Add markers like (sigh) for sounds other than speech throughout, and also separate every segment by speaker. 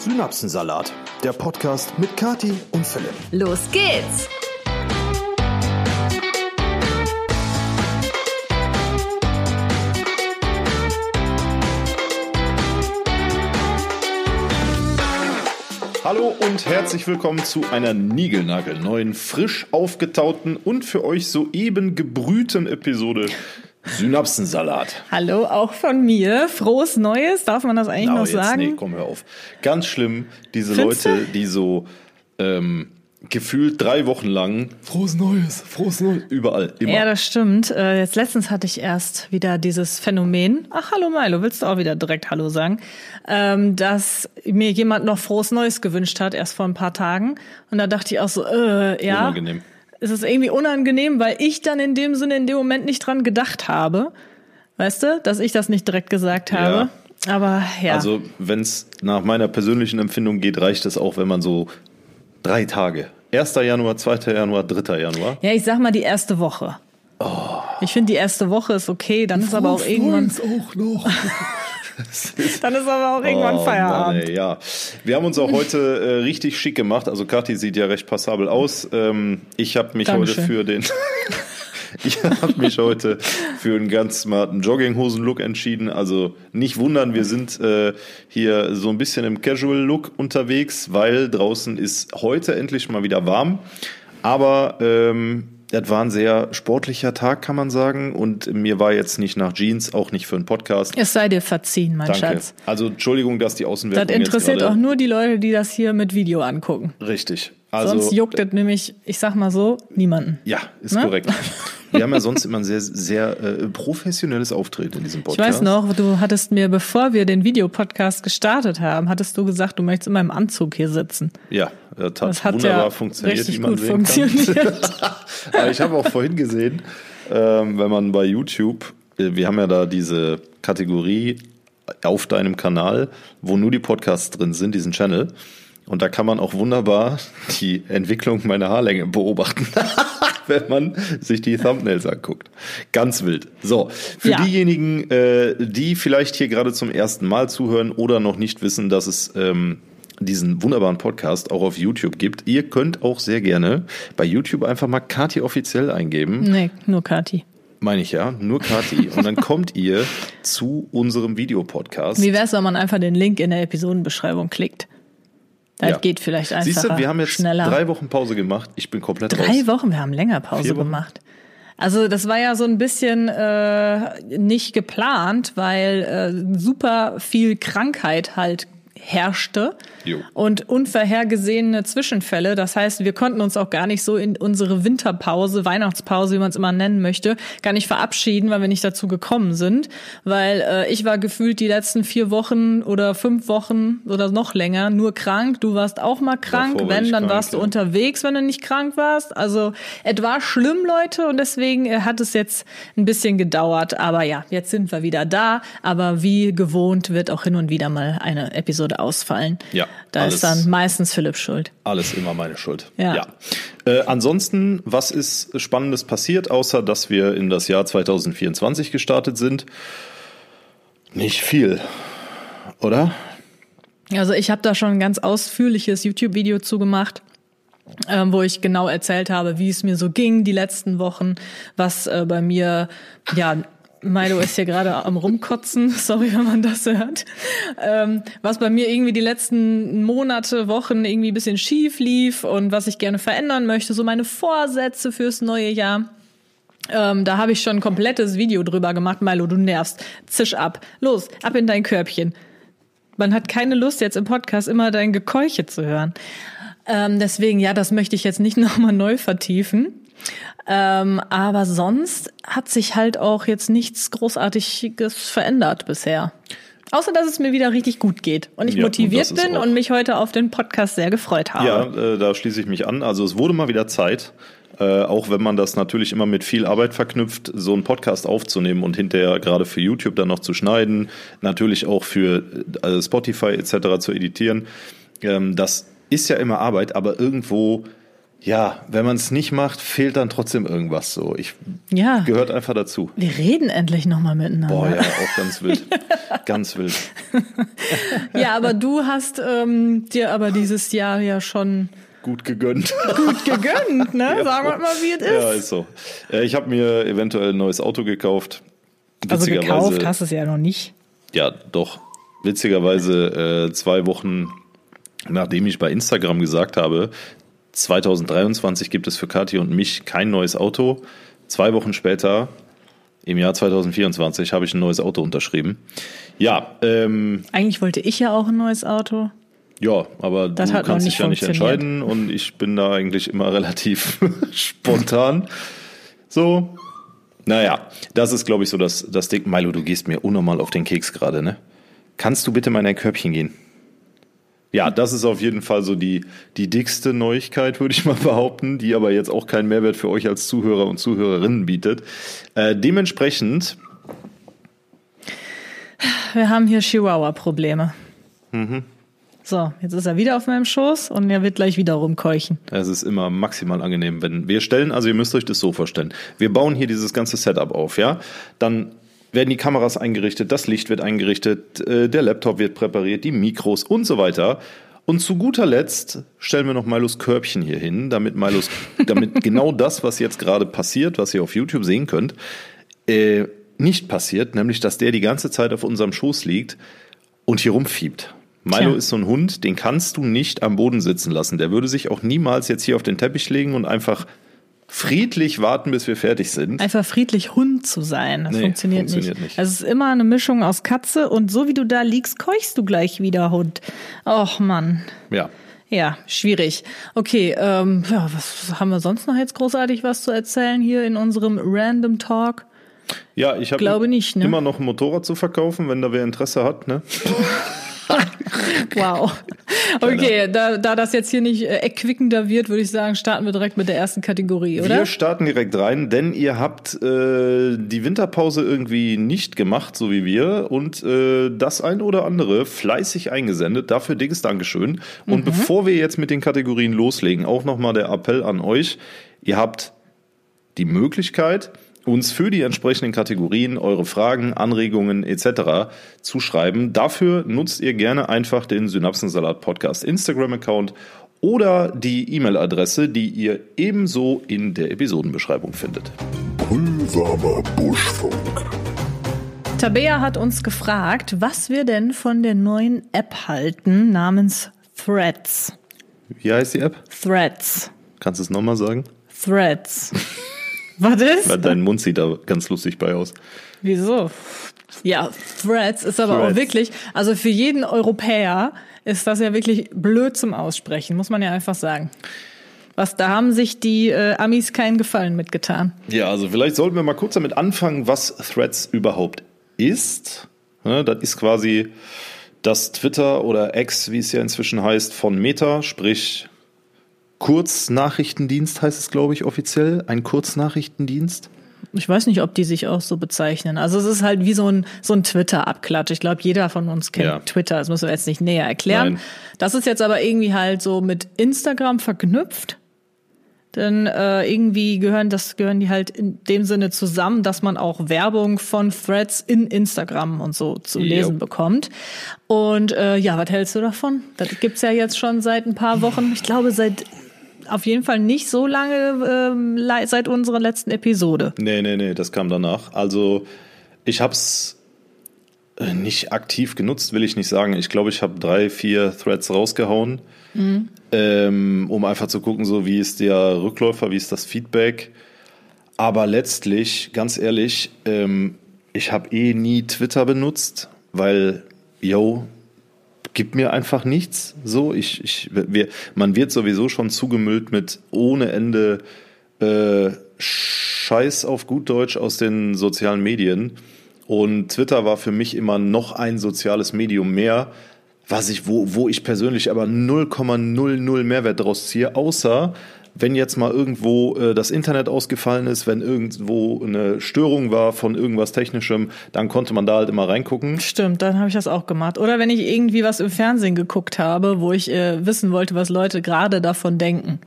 Speaker 1: Synapsensalat, der Podcast mit Kati und Philipp.
Speaker 2: Los geht's!
Speaker 1: Hallo und herzlich willkommen zu einer niegelnagelneuen, frisch aufgetauten und für euch soeben gebrühten Episode Synapsensalat.
Speaker 2: Hallo, auch von mir. Frohes Neues, darf man das eigentlich
Speaker 1: Na,
Speaker 2: noch
Speaker 1: jetzt,
Speaker 2: sagen?
Speaker 1: Nee, komm, hör auf. Ganz schlimm, diese
Speaker 2: Findest
Speaker 1: Leute,
Speaker 2: du?
Speaker 1: die so ähm, gefühlt drei Wochen lang frohes Neues, frohes Neues, überall, immer.
Speaker 2: Ja, das stimmt. Äh, Jetzt letztens hatte ich erst wieder dieses Phänomen. Ach, hallo Milo, willst du auch wieder direkt Hallo sagen? Ähm, dass mir jemand noch frohes Neues gewünscht hat, erst vor ein paar Tagen. Und da dachte ich auch so, äh, ja.
Speaker 1: Unangenehm.
Speaker 2: Es ist irgendwie unangenehm, weil ich dann in dem Sinne in dem Moment nicht dran gedacht habe. Weißt du, dass ich das nicht direkt gesagt habe. Aber ja.
Speaker 1: Also, wenn es nach meiner persönlichen Empfindung geht, reicht es auch, wenn man so drei Tage. 1. Januar, 2. Januar, 3. Januar.
Speaker 2: Ja, ich sag mal die erste Woche. Ich finde, die erste Woche ist okay, dann ist aber auch irgendwann,
Speaker 1: auch noch. (laughs) (laughs)
Speaker 2: dann ist aber auch irgendwann
Speaker 1: Oh,
Speaker 2: Feierabend.
Speaker 1: Mann, ey, ja. Wir haben uns auch heute äh, richtig schick gemacht. Also Kathi sieht ja recht passabel aus. Ähm, ich habe mich
Speaker 2: Dankeschön.
Speaker 1: heute für den (laughs) Ich habe mich heute für einen ganz smarten Jogginghosen-Look entschieden. Also nicht wundern, wir sind äh, hier so ein bisschen im Casual-Look unterwegs, weil draußen ist heute endlich mal wieder warm. Aber ähm, das war ein sehr sportlicher Tag, kann man sagen. Und mir war jetzt nicht nach Jeans, auch nicht für einen Podcast.
Speaker 2: Es sei dir verziehen, mein
Speaker 1: Danke.
Speaker 2: Schatz.
Speaker 1: Also Entschuldigung, dass die Außenwirkung
Speaker 2: Das interessiert auch nur die Leute, die das hier mit Video angucken.
Speaker 1: richtig. Also
Speaker 2: Sonst juckt das nämlich, ich sag mal so, niemanden.
Speaker 1: ja, ist
Speaker 2: Ne?
Speaker 1: korrekt. (laughs) Wir haben ja sonst immer ein sehr sehr äh, professionelles Auftreten in diesem
Speaker 2: Ich
Speaker 1: Podcast.
Speaker 2: weiß noch, du hattest mir, bevor wir den Videopodcast gestartet haben, hattest du gesagt, du möchtest immer im Anzug hier sitzen.
Speaker 1: Ja, das hat,
Speaker 2: Das hat
Speaker 1: wunderbar
Speaker 2: ja
Speaker 1: funktioniert, wie man
Speaker 2: gut
Speaker 1: sehen
Speaker 2: funktioniert.
Speaker 1: kann. (laughs) Aber ich habe auch vorhin gesehen, ähm, wenn man bei YouTube, äh, wir haben ja da diese Kategorie auf deinem Kanal, wo nur die Podcasts drin sind, diesen Channel. Und da kann man auch wunderbar die Entwicklung meiner Haarlänge beobachten, (laughs) wenn man sich die Thumbnails anguckt. Ganz wild. So, für
Speaker 2: Ja.
Speaker 1: diejenigen, äh, die vielleicht hier gerade zum ersten Mal zuhören oder noch nicht wissen, dass es ähm, diesen wunderbaren Podcast auch auf YouTube gibt, ihr könnt auch sehr gerne bei YouTube einfach mal Kati offiziell eingeben.
Speaker 2: Nee, nur Kati.
Speaker 1: Meine ich ja, nur Kati. Und dann kommt ihr zu unserem Videopodcast.
Speaker 2: Wie wär's, wenn man einfach den Link in der Episodenbeschreibung klickt? Das
Speaker 1: Ja.
Speaker 2: geht vielleicht einfacher,
Speaker 1: Siehst du, wir haben jetzt
Speaker 2: schneller.
Speaker 1: drei Wochen Pause gemacht. Ich bin komplett
Speaker 2: Drei
Speaker 1: raus.
Speaker 2: Wochen, wir haben länger Pause gemacht. Also das war ja so ein bisschen äh, nicht geplant, weil äh, super viel Krankheit halt herrschte
Speaker 1: Jo.
Speaker 2: und unvorhergesehene Zwischenfälle. Das heißt, wir konnten uns auch gar nicht so in unsere Winterpause, Weihnachtspause, wie man es immer nennen möchte, gar nicht verabschieden, weil wir nicht dazu gekommen sind. Weil äh, ich war gefühlt die letzten vier Wochen oder fünf Wochen oder noch länger nur krank. Du warst auch mal krank.
Speaker 1: Davor
Speaker 2: Wenn, dann
Speaker 1: krank,
Speaker 2: warst du
Speaker 1: ja.
Speaker 2: unterwegs, wenn du nicht krank warst. Also es war schlimm, Leute, und deswegen äh, hat es jetzt ein bisschen gedauert. Aber ja, jetzt sind wir wieder da. Aber wie gewohnt wird auch hin und wieder mal eine Episode ausfallen.
Speaker 1: Ja,
Speaker 2: Da
Speaker 1: alles-
Speaker 2: ist dann meistens Philipp schuld.
Speaker 1: Alles immer meine Schuld.
Speaker 2: Ja.
Speaker 1: Äh, ansonsten, was ist Spannendes passiert, außer dass wir in das Jahr 2024 gestartet sind? Nicht viel, oder?
Speaker 2: Also ich habe da schon ein ganz ausführliches YouTube-Video zugemacht. Ähm, wo ich genau erzählt habe, wie es mir so ging die letzten Wochen, was äh, bei mir, ja, Milo ist hier gerade am rumkotzen, (laughs) sorry, wenn man das hört, ähm, was bei mir irgendwie die letzten Monate, Wochen irgendwie ein bisschen schief lief und was ich gerne verändern möchte, so meine Vorsätze fürs neue Jahr. Ähm, da habe ich schon ein komplettes Video drüber gemacht. Milo, du nervst. Zisch ab. Los, ab in dein Körbchen. Man hat keine Lust, jetzt im Podcast immer dein Gekeuche zu hören. Ähm, deswegen, ja, das möchte ich jetzt nicht (laughs) nochmal neu vertiefen. Ähm, aber sonst hat sich halt auch jetzt nichts Großartiges verändert bisher. Außer, dass es mir wieder richtig gut geht und ich
Speaker 1: Ja, und
Speaker 2: motiviert
Speaker 1: ist
Speaker 2: bin und mich heute auf den Podcast sehr gefreut habe.
Speaker 1: Ja, äh, da schließe ich mich an. Also es wurde mal wieder Zeit, äh, auch wenn man das natürlich immer mit viel Arbeit verknüpft, so einen Podcast aufzunehmen und hinterher gerade für YouTube dann noch zu schneiden, natürlich auch für äh, Spotify etc. zu editieren. Ähm, das ist ja immer Arbeit, aber irgendwo ja, wenn man es nicht macht, fehlt dann trotzdem irgendwas so. Ich
Speaker 2: Ja.
Speaker 1: gehört einfach dazu.
Speaker 2: Wir reden endlich nochmal miteinander.
Speaker 1: Boah, ja, auch ganz wild. (laughs) ganz wild.
Speaker 2: Ja, aber du hast ähm, dir aber dieses Jahr ja schon
Speaker 1: Gut gegönnt.
Speaker 2: gut gegönnt, ne? (laughs)
Speaker 1: Ja.
Speaker 2: Sagen wir mal, wie es ist.
Speaker 1: Ja, ist so. Äh, Ich habe mir eventuell ein neues Auto gekauft.
Speaker 2: also gekauft hast du es ja noch nicht.
Speaker 1: Ja, doch. Witzigerweise äh, zwei Wochen nachdem ich bei Instagram gesagt habe, 2023 gibt es für Kathi und mich kein neues Auto. Zwei Wochen später, im Jahr 2024, habe ich ein neues Auto unterschrieben. Ja, ähm,
Speaker 2: Eigentlich wollte ich ja auch ein neues Auto.
Speaker 1: ja, aber
Speaker 2: Das
Speaker 1: du kannst dich ja nicht entscheiden und ich bin da eigentlich immer relativ (laughs) spontan. So. Naja, das ist, glaube ich, so das, das Ding. Milo, du gehst mir unnormal auf den Keks gerade, ne? Kannst du bitte mal in ein Körbchen gehen? Ja, das ist auf jeden Fall so die, die dickste Neuigkeit, würde ich mal (laughs) behaupten, die aber jetzt auch keinen Mehrwert für euch als Zuhörer und Zuhörerinnen bietet. Äh, dementsprechend,
Speaker 2: Wir haben hier Chihuahua-Probleme.
Speaker 1: Mhm.
Speaker 2: So, jetzt ist er wieder auf meinem Schoß und er wird gleich wieder rumkeuchen.
Speaker 1: Es ist immer maximal angenehm, wenn wir stellen, also ihr müsst euch das so vorstellen. Wir bauen hier dieses ganze Setup auf, ja? Dann werden die Kameras eingerichtet, das Licht wird eingerichtet, äh, der Laptop wird präpariert, die Mikros und so weiter. Und zu guter Letzt stellen wir noch Milos Körbchen hier hin, damit Milos, (laughs) damit genau das, was jetzt gerade passiert, was ihr auf YouTube sehen könnt, äh, nicht passiert, nämlich dass der die ganze Zeit auf unserem Schoß liegt und hier rumfiebt. Milo
Speaker 2: Tja.
Speaker 1: ist so ein Hund, den kannst du nicht am Boden sitzen lassen. Der würde sich auch niemals jetzt hier auf den Teppich legen und einfach friedlich warten, bis wir fertig sind.
Speaker 2: Einfach friedlich Hund zu sein, das
Speaker 1: Nee,
Speaker 2: funktioniert,
Speaker 1: funktioniert
Speaker 2: nicht.
Speaker 1: nicht.
Speaker 2: Also es ist immer eine Mischung aus Katze und so wie du da liegst, keuchst du gleich wieder Hund. Och Mann.
Speaker 1: Ja.
Speaker 2: Ja, schwierig. Okay, ähm, ja, was haben wir sonst noch jetzt großartig was zu erzählen hier in unserem Random Talk?
Speaker 1: Ja, ich habe
Speaker 2: Glaube nicht, ne?
Speaker 1: immer noch ein Motorrad zu verkaufen, wenn da wer Interesse hat. Ne? (laughs) (laughs)
Speaker 2: Wow. Okay, da, da das jetzt hier nicht äh, erquickender wird, würde ich sagen, starten wir direkt mit der ersten Kategorie, oder?
Speaker 1: Wir starten direkt rein, denn ihr habt äh, die Winterpause irgendwie nicht gemacht, so wie wir, und äh, das ein oder andere fleißig eingesendet. Dafür dickes Dankeschön. Und bevor wir jetzt mit den Kategorien loslegen, auch nochmal der Appell an euch. Ihr habt die Möglichkeit, uns für die entsprechenden Kategorien eure Fragen, Anregungen etc. zu schreiben. Dafür nutzt ihr gerne einfach den Synapsensalat Podcast Instagram-Account oder die E-Mail-Adresse, die ihr ebenso in der Episodenbeschreibung findet.
Speaker 3: Brühwarmer Buschfunk.
Speaker 2: Tabea hat uns gefragt, was wir denn von der neuen App halten namens Threads.
Speaker 1: Wie heißt die App?
Speaker 2: Threads.
Speaker 1: Kannst du es nochmal sagen?
Speaker 2: Threads. (laughs) Was ist?
Speaker 1: Weil dein Mund sieht da ganz lustig bei aus.
Speaker 2: Wieso? Ja, Threads ist aber auch
Speaker 1: Threads.
Speaker 2: wirklich, also für jeden Europäer ist das ja wirklich blöd zum Aussprechen, muss man ja einfach sagen. Was, da haben sich die äh, Amis keinen Gefallen mitgetan.
Speaker 1: Ja, also vielleicht sollten wir mal kurz damit anfangen, was Threads überhaupt ist. Ne, das ist quasi das Twitter oder X, wie es ja inzwischen heißt, von Meta, sprich Kurznachrichtendienst heißt es, glaube ich, offiziell. Ein Kurznachrichtendienst.
Speaker 2: Ich weiß nicht, ob die sich auch so bezeichnen. Also es ist halt wie so ein, so ein Twitter-Abklatsch. Ich glaube, jeder von uns kennt
Speaker 1: Ja.
Speaker 2: Twitter. Das müssen wir jetzt nicht näher erklären.
Speaker 1: Nein.
Speaker 2: Das ist jetzt aber irgendwie halt so mit Instagram verknüpft. Denn äh, irgendwie gehören das gehören die halt in dem Sinne zusammen, dass man auch Werbung von Threads in Instagram und so zu lesen
Speaker 1: Jo.
Speaker 2: bekommt. Und äh, ja, was hältst du davon? Das gibt's ja jetzt schon seit ein paar Wochen. Ich glaube seit auf jeden Fall nicht so lange ähm, seit unserer letzten Episode.
Speaker 1: Nee, nee, nee, das kam danach. Also ich habe es nicht aktiv genutzt, will ich nicht sagen. Ich glaube, ich habe drei, vier Threads rausgehauen, ähm, um einfach zu gucken, so wie ist der Rückläufer, wie ist das Feedback. Aber letztlich, ganz ehrlich, ähm, ich habe eh nie Twitter benutzt, weil, yo, gibt mir einfach nichts. So, ich, ich, wir, man wird sowieso schon zugemüllt mit ohne Ende äh, Scheiß auf gut Deutsch aus den sozialen Medien. Und Twitter war für mich immer noch ein soziales Medium mehr, was ich, wo, wo ich persönlich aber 0,00 Mehrwert daraus ziehe, außer wenn jetzt mal irgendwo äh, das Internet ausgefallen ist, wenn irgendwo eine Störung war von irgendwas Technischem, dann konnte man da halt immer reingucken.
Speaker 2: Stimmt, dann habe ich das auch gemacht. Oder wenn ich irgendwie was im Fernsehen geguckt habe, wo ich äh, wissen wollte, was Leute gerade davon denken.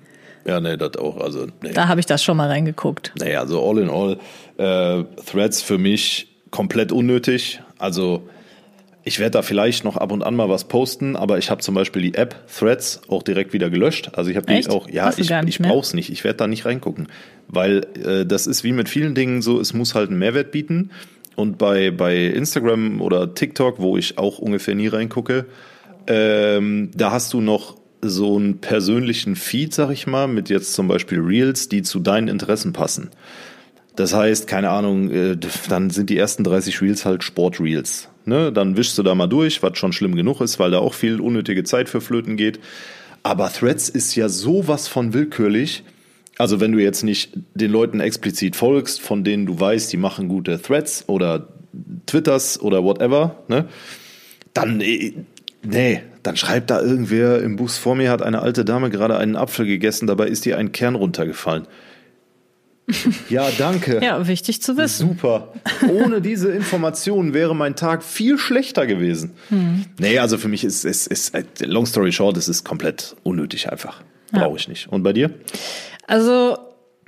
Speaker 1: Ja, nee, das auch. Also, nee.
Speaker 2: Da habe ich das schon mal reingeguckt.
Speaker 1: Naja, also all in all, äh, Threads für mich komplett unnötig. Also ich werde da vielleicht noch ab und an mal was posten, aber ich habe zum Beispiel die App Threads auch direkt wieder gelöscht. Also ich habe die
Speaker 2: Echt?
Speaker 1: auch, ja,
Speaker 2: Hast
Speaker 1: ich, ich
Speaker 2: mehr?
Speaker 1: brauch's nicht. Ich werde da nicht reingucken, weil äh, das ist wie mit vielen Dingen so, es muss halt einen Mehrwert bieten. Und bei, bei Instagram oder TikTok, wo ich auch ungefähr nie reingucke, ähm, da hast du noch so einen persönlichen Feed, sag ich mal, mit jetzt zum Beispiel Reels, die zu deinen Interessen passen. Das heißt, keine Ahnung, äh, dann sind die ersten 30 Reels halt Sport-Reels. Ne? Dann wischst du da mal durch, was schon schlimm genug ist, weil da auch viel unnötige Zeit für Flöten geht. Aber Threads ist ja sowas von willkürlich. Also wenn du jetzt nicht den Leuten explizit folgst, von denen du weißt, die machen gute Threads oder Twitters oder whatever, ne? dann, äh, nee, dann schreibt da irgendwer im Bus vor mir, hat eine alte Dame gerade einen Apfel gegessen, dabei ist ihr ein Kern runtergefallen. Ja, danke.
Speaker 2: Ja, wichtig zu wissen.
Speaker 1: Super. Ohne diese Informationen wäre mein Tag viel schlechter gewesen.
Speaker 2: Hm.
Speaker 1: Nee, also für mich ist es, ist, ist, long story short, es ist komplett unnötig einfach. Brauche ich nicht. Und bei dir?
Speaker 2: Also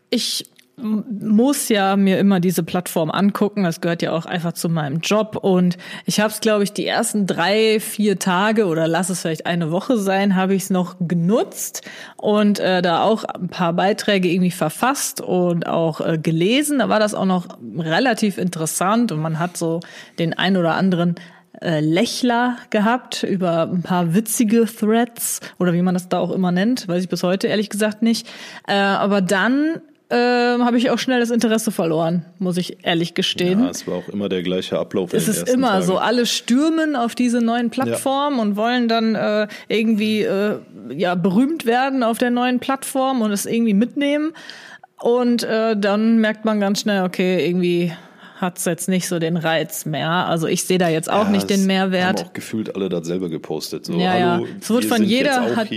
Speaker 2: ich muss ja mir immer diese Plattform angucken. Das gehört ja auch einfach zu meinem Job. Und ich habe es, glaube ich, die ersten drei, vier Tage oder lass es vielleicht eine Woche sein, habe ich es noch genutzt und äh, da auch ein paar Beiträge irgendwie verfasst und auch äh, gelesen. Da war das auch noch relativ interessant und man hat so den ein oder anderen äh, Lächler gehabt über ein paar witzige Threads oder wie man das da auch immer nennt, weiß ich bis heute ehrlich gesagt nicht. Äh, aber dann ähm, habe ich auch schnell das Interesse verloren, muss ich ehrlich gestehen.
Speaker 1: Ja, es war auch immer der gleiche Ablauf.
Speaker 2: Es ist immer
Speaker 1: Tagen.
Speaker 2: so, alle stürmen auf diese neuen Plattformen und wollen dann äh, irgendwie äh, ja berühmt werden auf der neuen Plattform und es irgendwie mitnehmen. Und äh, dann merkt man ganz schnell, okay, irgendwie hat's jetzt nicht so den Reiz mehr. Also ich sehe da jetzt auch
Speaker 1: Ja,
Speaker 2: nicht den Mehrwert.
Speaker 1: Haben auch gefühlt alle dasselbe gepostet. So,
Speaker 2: Ja,
Speaker 1: hallo,
Speaker 2: ja. Es wird
Speaker 1: wir
Speaker 2: von jeder hat-.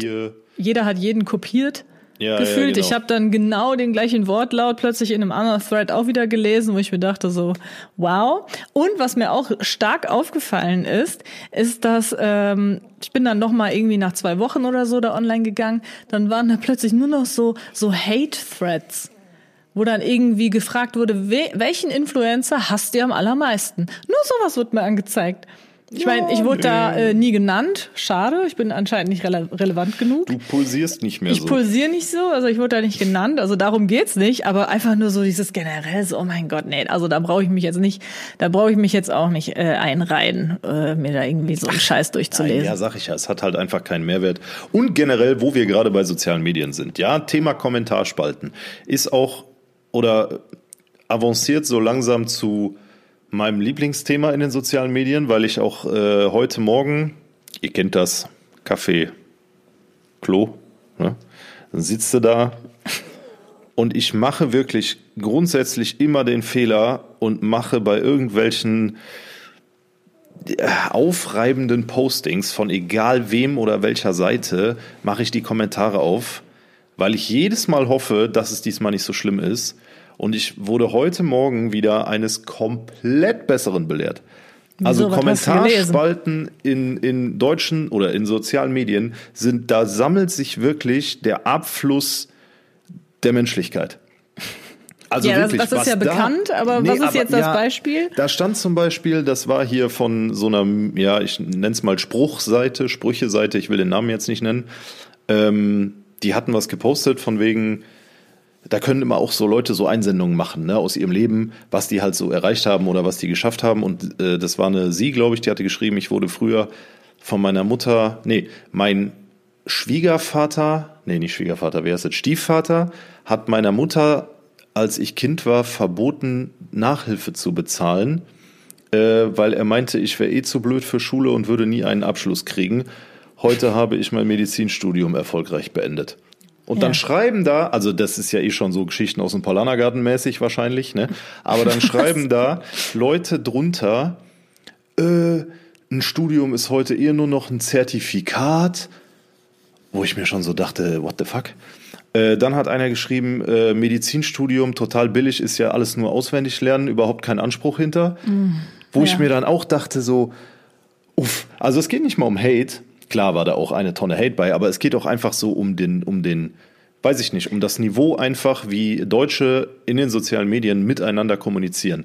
Speaker 2: Jeder hat jeden kopiert.
Speaker 1: Ja, ja,
Speaker 2: gefühlt.
Speaker 1: genau.
Speaker 2: Ich habe dann genau den gleichen Wortlaut plötzlich in einem anderen Thread auch wieder gelesen, wo ich mir dachte so, wow. Und was mir auch stark aufgefallen ist, ist, dass ähm, ich bin dann noch mal irgendwie nach zwei Wochen oder so da online gegangen, dann waren da plötzlich nur noch so so Hate-Threads wo dann irgendwie gefragt wurde, we welchen Influencer hasst ihr am allermeisten? Nur sowas wird mir angezeigt. Ich meine, ich wurde da äh, nie genannt. Schade, ich bin anscheinend nicht rele relevant genug.
Speaker 1: Du pulsierst nicht mehr
Speaker 2: Ich
Speaker 1: so.
Speaker 2: pulsiere nicht so, also ich wurde da nicht genannt, also darum geht's nicht, aber einfach nur so dieses generell so, oh mein Gott, nee, also da brauche ich mich jetzt nicht, da brauche ich mich jetzt auch nicht äh, einreihen, äh, mir da irgendwie so einen Scheiß
Speaker 1: Nein,
Speaker 2: durchzulesen.
Speaker 1: ja, sag ich ja, es hat halt einfach keinen Mehrwert. Und generell, wo wir gerade bei sozialen Medien sind, ja, Thema Kommentarspalten ist auch oder avanciert so langsam zu meinem Lieblingsthema in den sozialen Medien, weil ich auch äh, heute Morgen, ihr kennt das, Kaffee, Klo, ne? dann sitzt du da (laughs) und ich mache wirklich grundsätzlich immer den Fehler und mache bei irgendwelchen aufreibenden Postings von egal wem oder welcher Seite mache ich die Kommentare auf, weil ich jedes Mal hoffe, dass es diesmal nicht so schlimm ist. Und ich wurde heute Morgen wieder eines komplett Besseren belehrt. Also
Speaker 2: Wieso?
Speaker 1: Kommentarspalten in, in deutschen oder in sozialen Medien sind, da sammelt sich wirklich der Abfluss der Menschlichkeit. (laughs) Also
Speaker 2: Ja, das-
Speaker 1: wirklich,
Speaker 2: das ist
Speaker 1: was
Speaker 2: ja bekannt, aber was ist jetzt das Beispiel?
Speaker 1: Da stand zum Beispiel, das war hier von so einer, ja, ich nenne es mal Spruchseite, Sprücheseite, ich will den Namen jetzt nicht nennen. Ähm, die hatten was gepostet von wegen, da können immer auch so Leute so Einsendungen machen, ne, aus ihrem Leben, was die halt so erreicht haben oder was die geschafft haben. Und äh, das war eine sie, glaube ich, die hatte geschrieben, ich wurde früher von meiner Mutter, nee, mein Schwiegervater, nee, nicht Schwiegervater, wer ist das? Stiefvater hat meiner Mutter, als ich Kind war, verboten, Nachhilfe zu bezahlen, äh, weil er meinte, ich wäre eh zu blöd für Schule und würde nie einen Abschluss kriegen. Heute habe ich mein Medizinstudium erfolgreich beendet. Und dann
Speaker 2: Ja.
Speaker 1: schreiben da, also das ist ja eh schon so Geschichten aus dem Paulanergarten mäßig wahrscheinlich, ne? Aber dann (laughs) schreiben da Leute drunter, äh, ein Studium ist heute eher nur noch ein Zertifikat, wo ich mir schon so dachte, what the fuck? Äh, dann hat einer geschrieben, äh, Medizinstudium total billig, ist ja alles nur auswendig lernen, überhaupt kein Anspruch hinter. Wo ich
Speaker 2: Ja.
Speaker 1: mir dann auch dachte, so, uff, also es geht nicht mal um Hate. Klar war da auch eine Tonne Hate bei, aber es geht auch einfach so um den, um den weiß ich nicht, um das Niveau einfach, wie Deutsche in den sozialen Medien miteinander kommunizieren.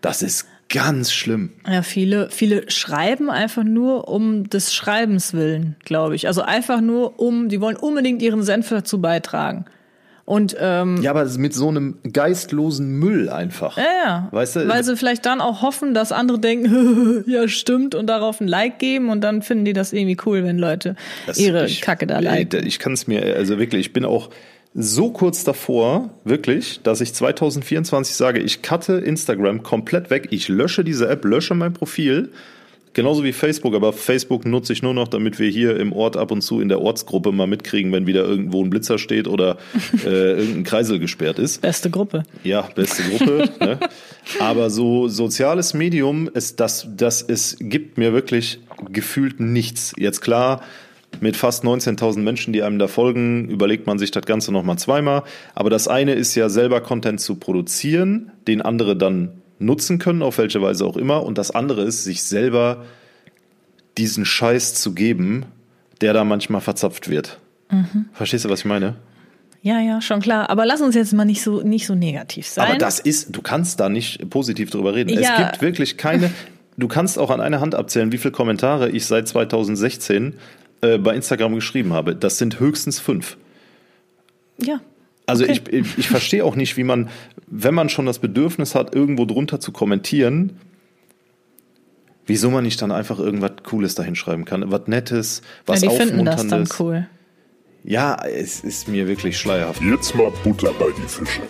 Speaker 1: Das ist ganz schlimm.
Speaker 2: Ja, viele, viele schreiben einfach nur um des Schreibens willen, glaube ich. Also einfach nur um, die wollen unbedingt ihren Senf dazu beitragen. Und ähm,
Speaker 1: Ja, aber mit so einem geistlosen Müll einfach.
Speaker 2: ja, ja.
Speaker 1: Weißt du,
Speaker 2: weil sie vielleicht dann auch hoffen, dass andere denken, (laughs) ja stimmt und darauf ein Like geben und dann finden die das irgendwie cool, wenn Leute ihre
Speaker 1: ich,
Speaker 2: Kacke da liken.
Speaker 1: Ich kann es mir, also wirklich, ich bin auch so kurz davor, wirklich, dass ich 2024 sage, ich cutte Instagram komplett weg, ich lösche diese App, lösche mein Profil, genauso wie Facebook, aber Facebook nutze ich nur noch, damit wir hier im Ort ab und zu in der Ortsgruppe mal mitkriegen, wenn wieder irgendwo ein Blitzer steht oder (laughs) äh, irgendein Kreisel gesperrt ist.
Speaker 2: Beste Gruppe.
Speaker 1: Ja, beste Gruppe. (laughs) ne? Aber so soziales Medium, ist das, das es gibt mir wirklich gefühlt nichts. Jetzt klar, mit fast 19.000 Menschen, die einem da folgen, überlegt man sich das Ganze nochmal zweimal. Aber das eine ist ja selber Content zu produzieren, den andere dann nutzen können, auf welche Weise auch immer. Und das andere ist, sich selber diesen Scheiß zu geben, der da manchmal verzapft wird. Verstehst du, was ich meine?
Speaker 2: Ja, ja, schon klar. Aber lass uns jetzt mal nicht so, nicht so negativ sein.
Speaker 1: Aber das ist, du kannst da nicht positiv drüber reden.
Speaker 2: Ja.
Speaker 1: Es gibt wirklich keine, du kannst auch an einer Hand abzählen, wie viele Kommentare ich seit 2016 äh, bei Instagram geschrieben habe. Das sind höchstens fünf.
Speaker 2: ja.
Speaker 1: Also
Speaker 2: Okay.
Speaker 1: ich, ich, ich verstehe auch nicht, wie man, wenn man schon das Bedürfnis hat, irgendwo drunter zu kommentieren, wieso man nicht dann einfach irgendwas Cooles dahin schreiben kann. Was Nettes, was
Speaker 2: ja, die finden das dann
Speaker 1: Aufmunterndes.
Speaker 2: cool.
Speaker 1: Ja, es ist mir wirklich schleierhaft.
Speaker 3: Jetzt mal Butter bei die Fische.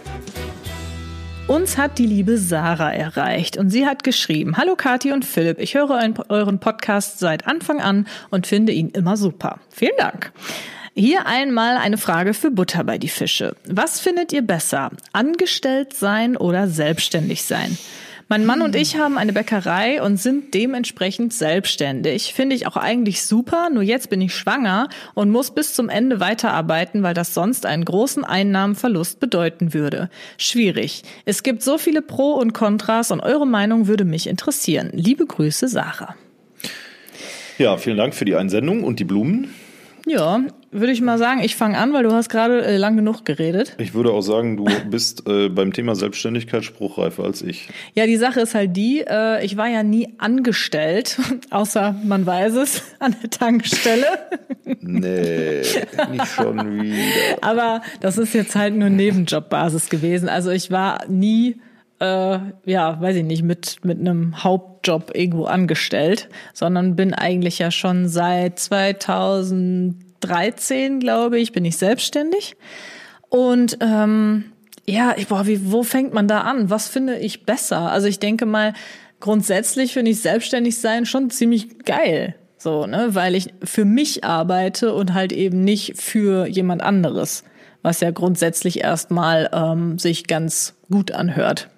Speaker 2: Uns hat die liebe Sarah erreicht und sie hat geschrieben, Hallo Kathi und Philipp, ich höre euren Podcast seit Anfang an und finde ihn immer super. Vielen Dank. Hier einmal eine Frage für Butter bei die Fische. Was findet ihr besser? Angestellt sein oder selbstständig sein? Mein Mann und ich haben eine Bäckerei und sind dementsprechend selbstständig. Finde ich auch eigentlich super, nur jetzt bin ich schwanger und muss bis zum Ende weiterarbeiten, weil das sonst einen großen Einnahmenverlust bedeuten würde. Schwierig. Es gibt so viele Pro und Kontras und eure Meinung würde mich interessieren. Liebe Grüße, Sarah.
Speaker 1: Ja, vielen Dank für die Einsendung und die Blumen.
Speaker 2: Ja, würde ich mal sagen, ich fange an, weil du hast gerade äh, lang genug geredet.
Speaker 1: Ich würde auch sagen, du (laughs) bist äh, beim Thema Selbstständigkeit spruchreifer als ich.
Speaker 2: Ja, die Sache ist halt die, äh, ich war ja nie angestellt, (laughs) außer man weiß es, (laughs) an der Tankstelle.
Speaker 1: Nee, nicht schon wieder.
Speaker 2: Aber das ist jetzt halt nur Nebenjobbasis gewesen. Also ich war nie, äh, ja, weiß ich nicht, mit, mit einem Hauptjob irgendwo angestellt, sondern bin eigentlich ja schon seit 2013, glaube ich, bin ich selbstständig. Und ähm, ja, ich, boah, wie, wo fängt man da an? Was finde ich besser? Also ich denke mal, grundsätzlich finde ich selbstständig sein schon ziemlich geil. So, ne, weil ich für mich arbeite und halt eben nicht für jemand anderes, was ja grundsätzlich erstmal ähm, sich ganz gut anhört.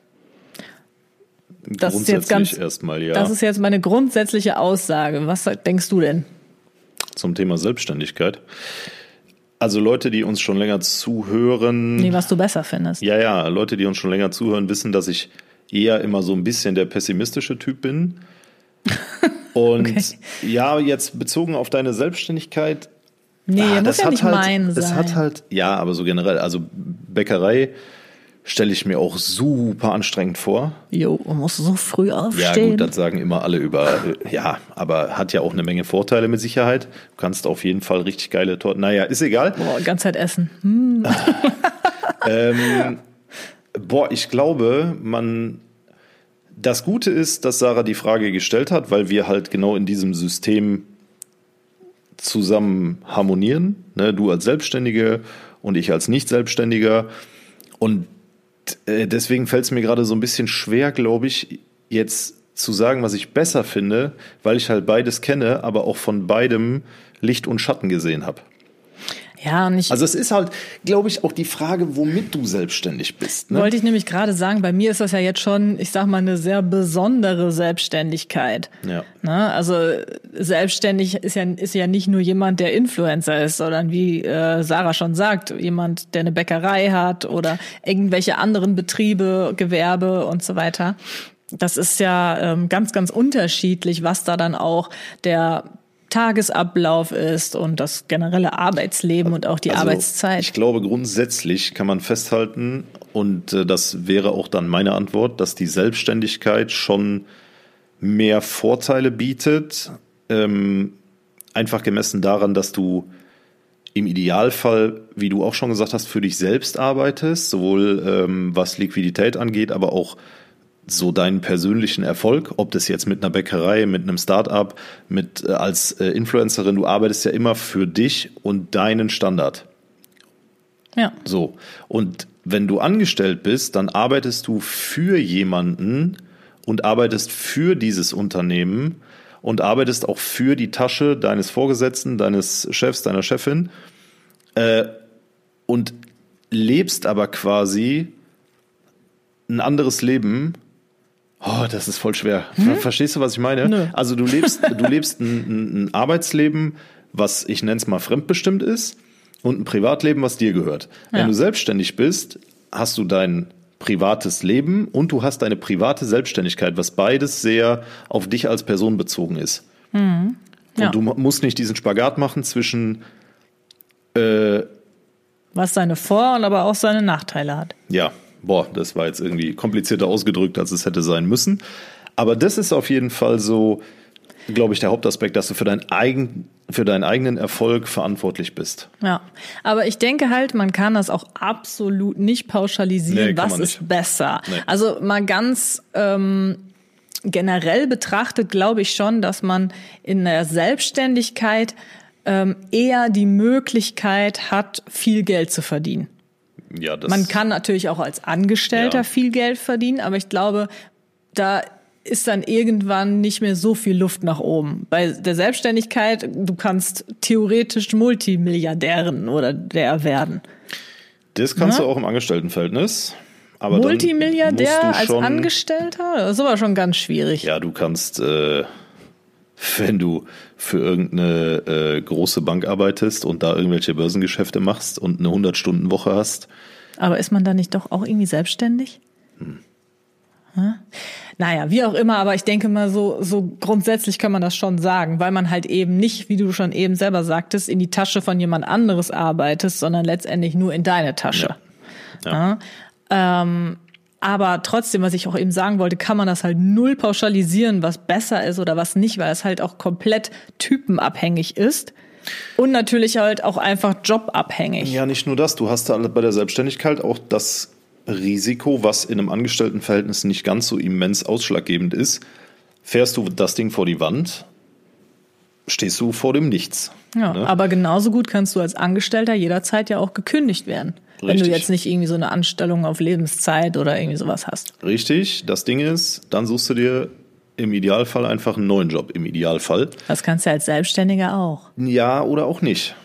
Speaker 2: Das ist jetzt ganz-
Speaker 1: erstmal, ja.
Speaker 2: Das ist jetzt meine grundsätzliche Aussage. Was denkst du denn?
Speaker 1: Zum Thema Selbstständigkeit. Also Leute, die uns schon länger zuhören,
Speaker 2: Nee, was du besser findest.
Speaker 1: ja, ja, Leute, die uns schon länger zuhören, wissen, dass ich eher immer so ein bisschen der pessimistische Typ bin. (laughs) Und
Speaker 2: Okay.
Speaker 1: ja, jetzt bezogen auf deine Selbstständigkeit,
Speaker 2: Nee,
Speaker 1: ah,
Speaker 2: muss ja nicht
Speaker 1: halt,
Speaker 2: mein sein.
Speaker 1: Das hat halt, ja, aber so generell, also Bäckerei stelle ich mir auch super anstrengend vor.
Speaker 2: jo, man muss so früh
Speaker 1: Ja,
Speaker 2: aufstehen.
Speaker 1: gut, das sagen immer alle über, äh, ja, aber hat ja auch eine Menge Vorteile mit Sicherheit. Du kannst auf jeden Fall richtig geile Torten. Naja, ist egal.
Speaker 2: Boah, ganze Zeit essen. (laughs) Hm.
Speaker 1: Ähm, boah, ich glaube, man. Das Gute ist, dass Sarah die Frage gestellt hat, weil wir halt genau in diesem System zusammen harmonieren. Ne? Du als Selbstständige und ich als Nicht-Selbstständiger. Und äh, deswegen fällt es mir gerade so ein bisschen schwer, glaube ich, jetzt zu sagen, was ich besser finde, weil ich halt beides kenne, aber auch von beidem Licht und Schatten gesehen habe.
Speaker 2: Ja, und ich
Speaker 1: Also es ist halt, glaube ich, auch die Frage, womit du selbstständig bist. Ne?
Speaker 2: wollte ich nämlich gerade sagen, bei mir ist das ja jetzt schon, ich sag mal, eine sehr besondere Selbstständigkeit.
Speaker 1: Ja.
Speaker 2: Ne? Also selbstständig ist ja, ist ja nicht nur jemand, der Influencer ist, sondern wie äh, Sarah schon sagt, jemand, der eine Bäckerei hat oder irgendwelche anderen Betriebe, Gewerbe und so weiter. Das ist ja ähm, ganz, ganz unterschiedlich, was da dann auch der Tagesablauf ist und das generelle Arbeitsleben und auch die
Speaker 1: Also,
Speaker 2: Arbeitszeit.
Speaker 1: Ich glaube, grundsätzlich kann man festhalten, und äh, das wäre auch dann meine Antwort, dass die Selbstständigkeit schon mehr Vorteile bietet, ähm, einfach gemessen daran, dass du im Idealfall, wie du auch schon gesagt hast, für dich selbst arbeitest, sowohl ähm, was Liquidität angeht, aber auch so deinen persönlichen Erfolg, ob das jetzt mit einer Bäckerei, mit einem Start-up, mit äh, als äh, Influencerin, du arbeitest ja immer für dich und deinen Standard.
Speaker 2: ja.
Speaker 1: So. Und wenn du angestellt bist, dann arbeitest du für jemanden und arbeitest für dieses Unternehmen und arbeitest auch für die Tasche deines Vorgesetzten, deines Chefs, deiner Chefin äh, und lebst aber quasi ein anderes Leben. Oh, das ist voll schwer. Ver Verstehst du, was ich meine?
Speaker 2: Nö.
Speaker 1: Also du lebst, du lebst ein, ein, Arbeitsleben, was ich nenne es mal fremdbestimmt ist, und ein Privatleben, was dir gehört. Wenn
Speaker 2: Ja.
Speaker 1: du selbstständig bist, hast du dein privates Leben und du hast deine private Selbstständigkeit, was beides sehr auf dich als Person bezogen ist. Und
Speaker 2: Ja.
Speaker 1: du mu- musst nicht diesen Spagat machen zwischen äh,
Speaker 2: Was seine Vor- und aber auch seine Nachteile hat.
Speaker 1: Ja, boah, das war jetzt irgendwie komplizierter ausgedrückt, als es hätte sein müssen. Aber das ist auf jeden Fall so, glaube ich, der Hauptaspekt, dass du für, dein eigen, für deinen eigenen Erfolg verantwortlich bist.
Speaker 2: Ja, aber ich denke halt, man kann das auch absolut nicht pauschalisieren,
Speaker 1: Nee,
Speaker 2: was ist besser.
Speaker 1: Nee.
Speaker 2: Also mal ganz ähm, generell betrachtet, glaube ich schon, dass man in der Selbstständigkeit ähm, eher die Möglichkeit hat, viel Geld zu verdienen.
Speaker 1: Ja, das
Speaker 2: Man kann natürlich auch als Angestellter
Speaker 1: Ja.
Speaker 2: viel Geld verdienen, aber ich glaube, da ist dann irgendwann nicht mehr so viel Luft nach oben. Bei der Selbstständigkeit, du kannst theoretisch Multimilliardärin oder der werden.
Speaker 1: Das kannst
Speaker 2: Ne?
Speaker 1: du auch im Angestelltenverhältnis. Aber
Speaker 2: Multimilliardär als Angestellter? Das ist aber schon ganz schwierig.
Speaker 1: Ja, du kannst, äh, wenn du für irgendeine äh, große Bank arbeitest und da irgendwelche Börsengeschäfte machst und eine 100-Stunden-Woche hast,
Speaker 2: Aber ist man da nicht doch auch irgendwie selbstständig? Hm? Naja, wie auch immer, aber ich denke mal, so, so grundsätzlich kann man das schon sagen, weil man halt eben nicht, wie du schon eben selber sagtest, in die Tasche von jemand anderes arbeitest, sondern letztendlich nur in deine Tasche.
Speaker 1: Ja.
Speaker 2: Ja? Ähm, aber trotzdem, was ich auch eben sagen wollte, kann man das halt null pauschalisieren, was besser ist oder was nicht, weil es halt auch komplett typenabhängig ist. Und natürlich halt auch einfach jobabhängig.
Speaker 1: Ja, nicht nur das. Du hast da bei der Selbstständigkeit auch das Risiko, was in einem Angestelltenverhältnis nicht ganz so immens ausschlaggebend ist. Fährst du das Ding vor die Wand, stehst du vor dem Nichts.
Speaker 2: Ja,
Speaker 1: Ne?
Speaker 2: aber genauso gut kannst du als Angestellter jederzeit ja auch gekündigt werden. Wenn du
Speaker 1: Richtig.
Speaker 2: jetzt nicht irgendwie so eine Anstellung auf Lebenszeit oder irgendwie sowas hast.
Speaker 1: Richtig, das Ding ist, dann suchst du dir im Idealfall einfach einen neuen Job. Im Idealfall.
Speaker 2: Das kannst du als Selbstständiger auch.
Speaker 1: Ja oder auch nicht.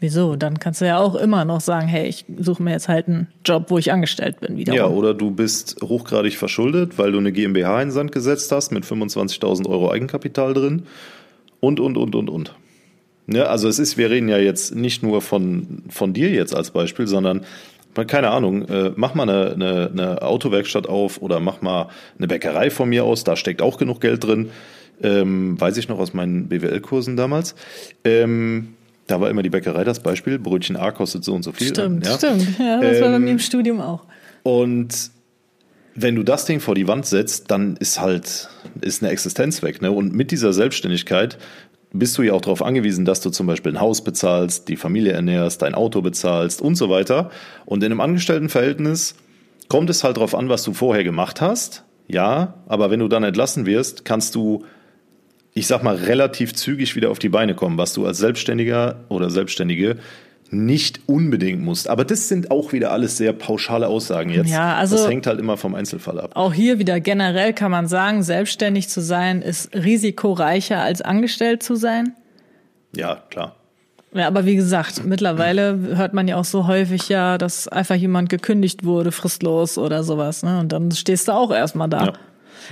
Speaker 2: Wieso? Dann kannst du ja auch immer noch sagen, hey, ich suche mir jetzt halt einen Job, wo ich angestellt bin wieder.
Speaker 1: Ja, oder du bist hochgradig verschuldet, weil du eine GmbH in den Sand gesetzt hast mit 25.000 Euro Eigenkapital drin und, und, und, und, und. Ja, also es ist, wir reden ja jetzt nicht nur von, von dir jetzt als Beispiel, sondern keine Ahnung, äh, mach mal eine, eine, eine Autowerkstatt auf oder mach mal eine Bäckerei von mir aus, da steckt auch genug Geld drin. Ähm, weiß ich noch aus meinen BWL-Kursen damals. Ähm, da war immer die Bäckerei das Beispiel. Brötchen A kostet so und so viel.
Speaker 2: Stimmt,
Speaker 1: ja.
Speaker 2: stimmt. Ja, das war bei
Speaker 1: Ähm,
Speaker 2: mir im Studium auch.
Speaker 1: Und wenn du das Ding vor die Wand setzt, dann ist halt ist eine Existenz weg. Ne? Und mit dieser Selbstständigkeit bist du ja auch darauf angewiesen, dass du zum Beispiel ein Haus bezahlst, die Familie ernährst, dein Auto bezahlst und so weiter. Und in einem Angestelltenverhältnis kommt es halt darauf an, was du vorher gemacht hast. Ja, aber wenn du dann entlassen wirst, kannst du, ich sag mal, relativ zügig wieder auf die Beine kommen, was du als Selbstständiger oder Selbstständige nicht unbedingt musst. Aber das sind auch wieder alles sehr pauschale Aussagen jetzt.
Speaker 2: Ja, also-
Speaker 1: das hängt halt immer vom Einzelfall ab.
Speaker 2: Auch hier wieder generell kann man sagen, selbstständig zu sein ist risikoreicher als angestellt zu sein.
Speaker 1: Ja, klar.
Speaker 2: Ja, aber wie gesagt, mittlerweile hört man ja auch so häufig ja, dass einfach jemand gekündigt wurde, fristlos oder sowas. Ne? Und dann stehst du auch erstmal da.
Speaker 1: Ja,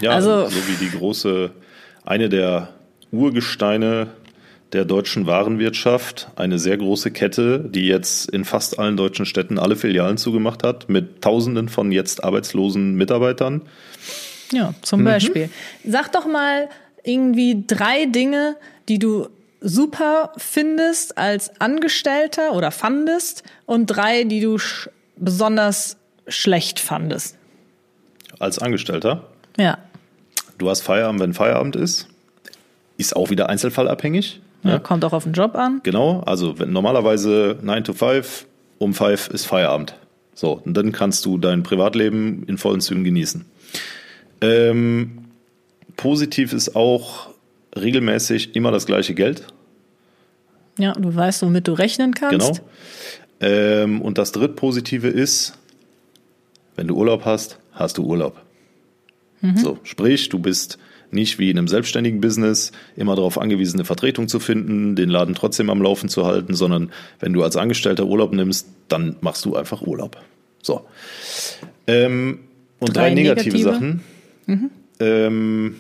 Speaker 1: ja
Speaker 2: Also-
Speaker 1: so wie die große, eine der Urgesteine der deutschen Warenwirtschaft, eine sehr große Kette, die jetzt in fast allen deutschen Städten alle Filialen zugemacht hat, mit Tausenden von jetzt arbeitslosen Mitarbeitern.
Speaker 2: Ja, zum Beispiel. Sag doch mal irgendwie drei Dinge, die du super findest als Angestellter oder fandest und drei, die du sch besonders schlecht fandest.
Speaker 1: Als Angestellter,
Speaker 2: Ja.
Speaker 1: du hast Feierabend, wenn Feierabend ist. Ist auch wieder einzelfallabhängig.
Speaker 2: Ja. Kommt auch auf den Job an.
Speaker 1: Genau, also wenn, normalerweise 9 to 5, um 5 ist Feierabend. So, und dann kannst du dein Privatleben in vollen Zügen genießen. Ähm, positiv ist auch regelmäßig immer das gleiche Geld.
Speaker 2: Ja, du weißt, womit du rechnen kannst.
Speaker 1: Genau. Ähm, und das drittpositive ist, wenn du Urlaub hast, hast du Urlaub. So, sprich, du bist nicht wie in einem selbstständigen Business immer darauf angewiesen, eine Vertretung zu finden, den Laden trotzdem am Laufen zu halten, sondern wenn du als Angestellter Urlaub nimmst, dann machst du einfach Urlaub. So. Ähm, und drei,
Speaker 2: Drei
Speaker 1: negative,
Speaker 2: negative.
Speaker 1: Sachen. Ähm,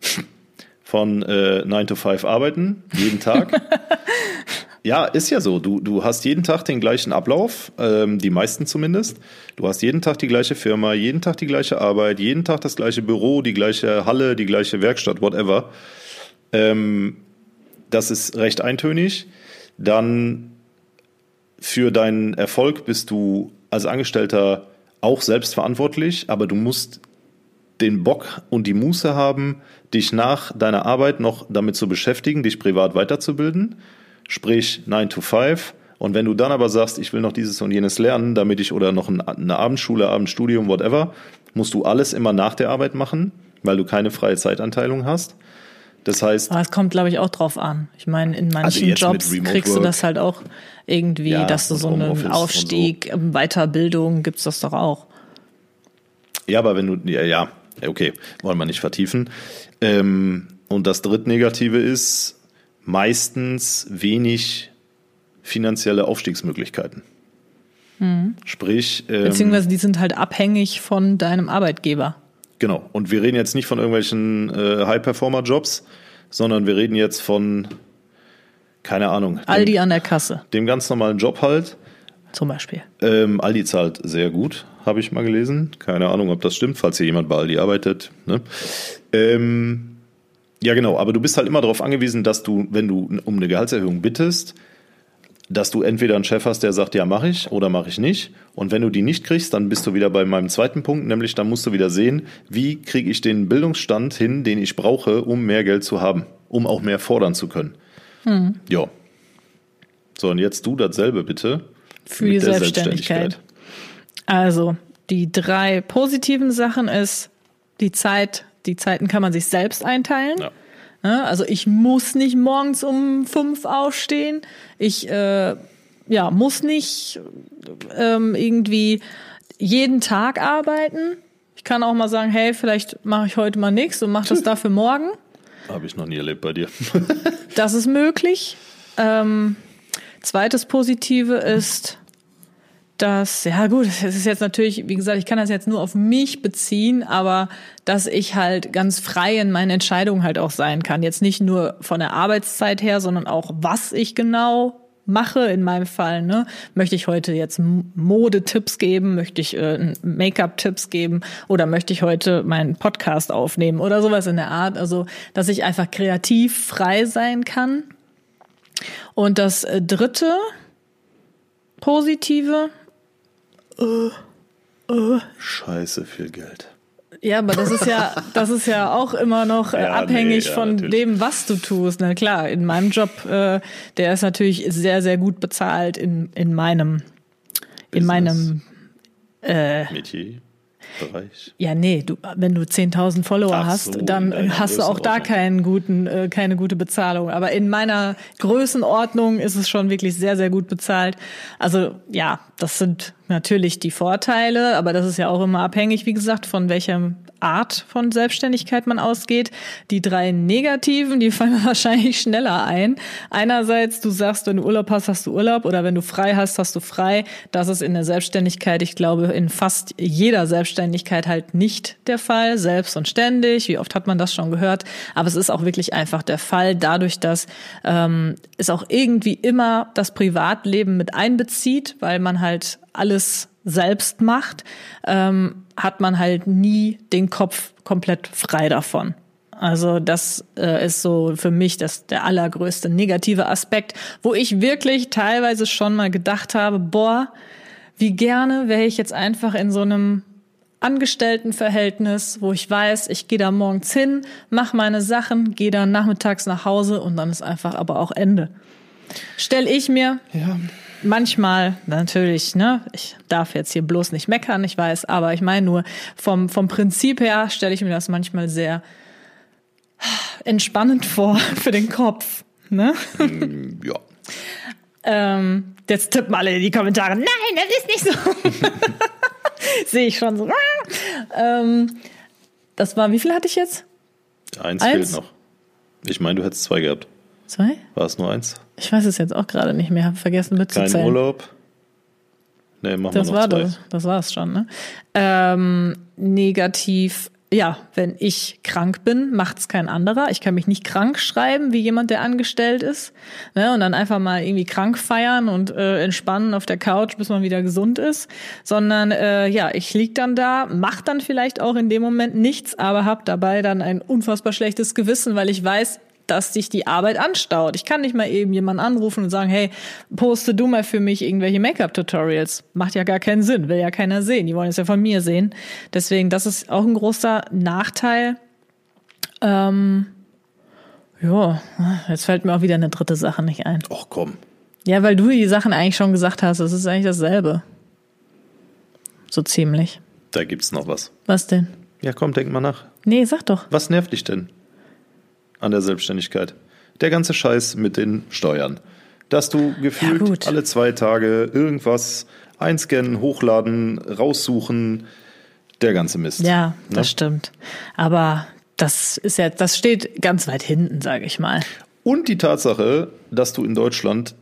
Speaker 1: (laughs) von äh, 9 to 5 arbeiten, jeden Tag. (laughs) Ja, ist ja so. Du, du hast jeden Tag den gleichen Ablauf, ähm, die meisten zumindest. Du hast jeden Tag die gleiche Firma, jeden Tag die gleiche Arbeit, jeden Tag das gleiche Büro, die gleiche Halle, die gleiche Werkstatt, whatever. Ähm, das ist recht eintönig. Dann für deinen Erfolg bist du als Angestellter auch selbst verantwortlich, aber du musst den Bock und die Muße haben, dich nach deiner Arbeit noch damit zu beschäftigen, dich privat weiterzubilden, sprich 9 to 5. Und wenn du dann aber sagst, ich will noch dieses und jenes lernen, damit ich oder noch ein- eine Abendschule, Abendstudium, whatever, musst du alles immer nach der Arbeit machen, weil du keine freie Zeitanteilung hast. Das heißt,
Speaker 2: Aber es kommt, glaube ich, auch drauf an. Ich meine, in manchen
Speaker 1: Also
Speaker 2: Jobs kriegst du
Speaker 1: Work.
Speaker 2: das halt auch irgendwie,
Speaker 1: Ja,
Speaker 2: dass du so einen Aufstieg, ähm, Weiterbildung gibt's das doch auch.
Speaker 1: Ja, aber wenn du, ja, ja, okay, wollen wir nicht vertiefen. Ähm, und das drittnegative ist meistens wenig finanzielle Aufstiegsmöglichkeiten. Sprich, ähm,
Speaker 2: Beziehungsweise die sind halt abhängig von deinem Arbeitgeber.
Speaker 1: genau. Und wir reden jetzt nicht von irgendwelchen äh, High-Performer-Jobs, sondern wir reden jetzt von, keine Ahnung, dem,
Speaker 2: Aldi an der Kasse
Speaker 1: dem ganz normalen Job halt.
Speaker 2: zum Beispiel.
Speaker 1: Ähm, Aldi zahlt sehr gut, habe ich mal gelesen. Keine Ahnung, ob das stimmt, falls hier jemand bei Aldi arbeitet. Ne? Ähm, ja, genau, aber du bist halt immer darauf angewiesen, dass du, wenn du um eine Gehaltserhöhung bittest, dass du entweder einen Chef hast, der sagt, ja, mache ich oder mache ich nicht. Und wenn du die nicht kriegst, dann bist du wieder bei meinem zweiten Punkt, nämlich dann musst du wieder sehen, wie kriege ich den Bildungsstand hin, den ich brauche, um mehr Geld zu haben, um auch mehr fordern zu können. Ja. So, und jetzt du dasselbe bitte.
Speaker 2: Für
Speaker 1: mit
Speaker 2: die
Speaker 1: der
Speaker 2: Selbstständigkeit. Also, die drei positiven Sachen ist, die Zeit, die Zeiten kann man sich selbst einteilen.
Speaker 1: Ja.
Speaker 2: Also ich muss nicht morgens um fünf aufstehen. Ich äh, ja, muss nicht ähm, irgendwie jeden Tag arbeiten. Ich kann auch mal sagen, hey, vielleicht mache ich heute mal nichts und mache das dafür morgen.
Speaker 1: Habe ich noch nie erlebt bei dir. (laughs)
Speaker 2: Das ist möglich. Ähm, zweites Positive ist, dass, ja gut, es ist jetzt natürlich, wie gesagt, ich kann das jetzt nur auf mich beziehen, aber dass ich halt ganz frei in meinen Entscheidungen halt auch sein kann. Jetzt nicht nur von der Arbeitszeit her, sondern auch, was ich genau mache in meinem Fall. Ne? Möchte ich heute jetzt Modetipps geben? Möchte ich äh, Make-up-Tipps geben? Oder möchte ich heute meinen Podcast aufnehmen? Oder sowas in der Art. Also, dass ich einfach kreativ frei sein kann. Und das äh, dritte Positive,
Speaker 1: Scheiße viel Geld.
Speaker 2: ja, aber das ist ja, das ist ja auch immer noch äh,
Speaker 1: Ja,
Speaker 2: abhängig
Speaker 1: nee, ja,
Speaker 2: von
Speaker 1: natürlich.
Speaker 2: dem, was du tust. Na klar, in meinem Job, äh, der ist natürlich sehr, sehr gut bezahlt in, in meinem, in
Speaker 1: Business.
Speaker 2: meinem,
Speaker 1: Metier, Bereich.
Speaker 2: ja, nee, du, wenn du 10.000 Follower
Speaker 1: Ach
Speaker 2: hast,
Speaker 1: so,
Speaker 2: dann hast du auch da keinen guten, äh, keine gute Bezahlung. Aber in meiner Größenordnung ist es schon wirklich sehr, sehr gut bezahlt. Also ja, das sind natürlich die Vorteile, aber das ist ja auch immer abhängig, wie gesagt, von welcher Art von Selbstständigkeit man ausgeht. Die drei negativen, die fallen (laughs) wahrscheinlich schneller ein. Einerseits, du sagst, wenn du Urlaub hast, hast du Urlaub oder wenn du frei hast, hast du frei. Das ist in der Selbstständigkeit, ich glaube, in fast jeder Selbstständigkeit halt nicht der Fall, selbst und ständig. Wie oft hat man das schon gehört? Aber es ist auch wirklich einfach der Fall, dadurch, dass ähm, es auch irgendwie immer das Privatleben mit einbezieht, weil man halt alles selbst macht, ähm, hat man halt nie den Kopf komplett frei davon. Also das äh, ist so für mich das der allergrößte negative Aspekt, wo ich wirklich teilweise schon mal gedacht habe, boah, wie gerne wäre ich jetzt einfach in so einem Angestelltenverhältnis, wo ich weiß, ich gehe da morgens hin, mache meine Sachen, gehe dann nachmittags nach Hause und dann ist einfach aber auch Ende. Stell ich mir
Speaker 1: Ja.
Speaker 2: Manchmal natürlich, ne, ich darf jetzt hier bloß nicht meckern, ich weiß, aber ich meine nur vom vom Prinzip her stelle ich mir das manchmal sehr entspannend vor (laughs) für den Kopf, ne?
Speaker 1: Ja.
Speaker 2: Ähm, jetzt tippen alle in die Kommentare. Nein, das ist nicht so. (laughs) Sehe ich schon so. ähm, das war, wie viel hatte ich jetzt?
Speaker 1: Eins,
Speaker 2: Eins?
Speaker 1: fehlt noch. Ich meine, du hättest zwei gehabt.
Speaker 2: Zwei?
Speaker 1: War es nur eins?
Speaker 2: Ich weiß es jetzt auch gerade nicht mehr. Habe vergessen
Speaker 1: Kein
Speaker 2: mitzuzählen.
Speaker 1: Urlaub? Nee, machen
Speaker 2: Das
Speaker 1: wir noch
Speaker 2: war
Speaker 1: zwei.
Speaker 2: das. Das war es schon. Ne? Ähm, negativ. Ja, wenn ich krank bin, macht's kein anderer. Ich kann mich nicht krank schreiben wie jemand, der angestellt ist. Ne? Und dann einfach mal irgendwie krank feiern und äh, entspannen auf der Couch, bis man wieder gesund ist. Sondern äh, ja, ich lieg dann da, mach dann vielleicht auch in dem Moment nichts, aber hab dabei dann ein unfassbar schlechtes Gewissen, weil ich weiß, dass sich die Arbeit anstaut. Ich kann nicht mal eben jemanden anrufen und sagen, hey, poste du mal für mich irgendwelche Make-up-Tutorials. Macht ja gar keinen Sinn, will ja keiner sehen. Die wollen es ja von mir sehen. Deswegen, das ist auch ein großer Nachteil. Ähm, ja, jetzt fällt mir auch wieder eine dritte Sache nicht ein.
Speaker 1: Och komm.
Speaker 2: Ja, weil du die Sachen eigentlich schon gesagt hast, es ist eigentlich dasselbe. So ziemlich.
Speaker 1: Da gibt's noch was.
Speaker 2: Was denn?
Speaker 1: Ja, komm, denk mal nach.
Speaker 2: Nee, sag doch.
Speaker 1: Was nervt dich denn an der Selbstständigkeit? Der ganze Scheiß mit den Steuern. Dass du
Speaker 2: Ja,
Speaker 1: gefühlt
Speaker 2: gut.
Speaker 1: alle zwei Tage irgendwas einscannen, hochladen, raussuchen, der ganze Mist.
Speaker 2: Ja, das
Speaker 1: Ne?
Speaker 2: stimmt. Aber das ist ja, das steht ganz weit hinten, sage ich mal.
Speaker 1: Und die Tatsache, dass du in Deutschland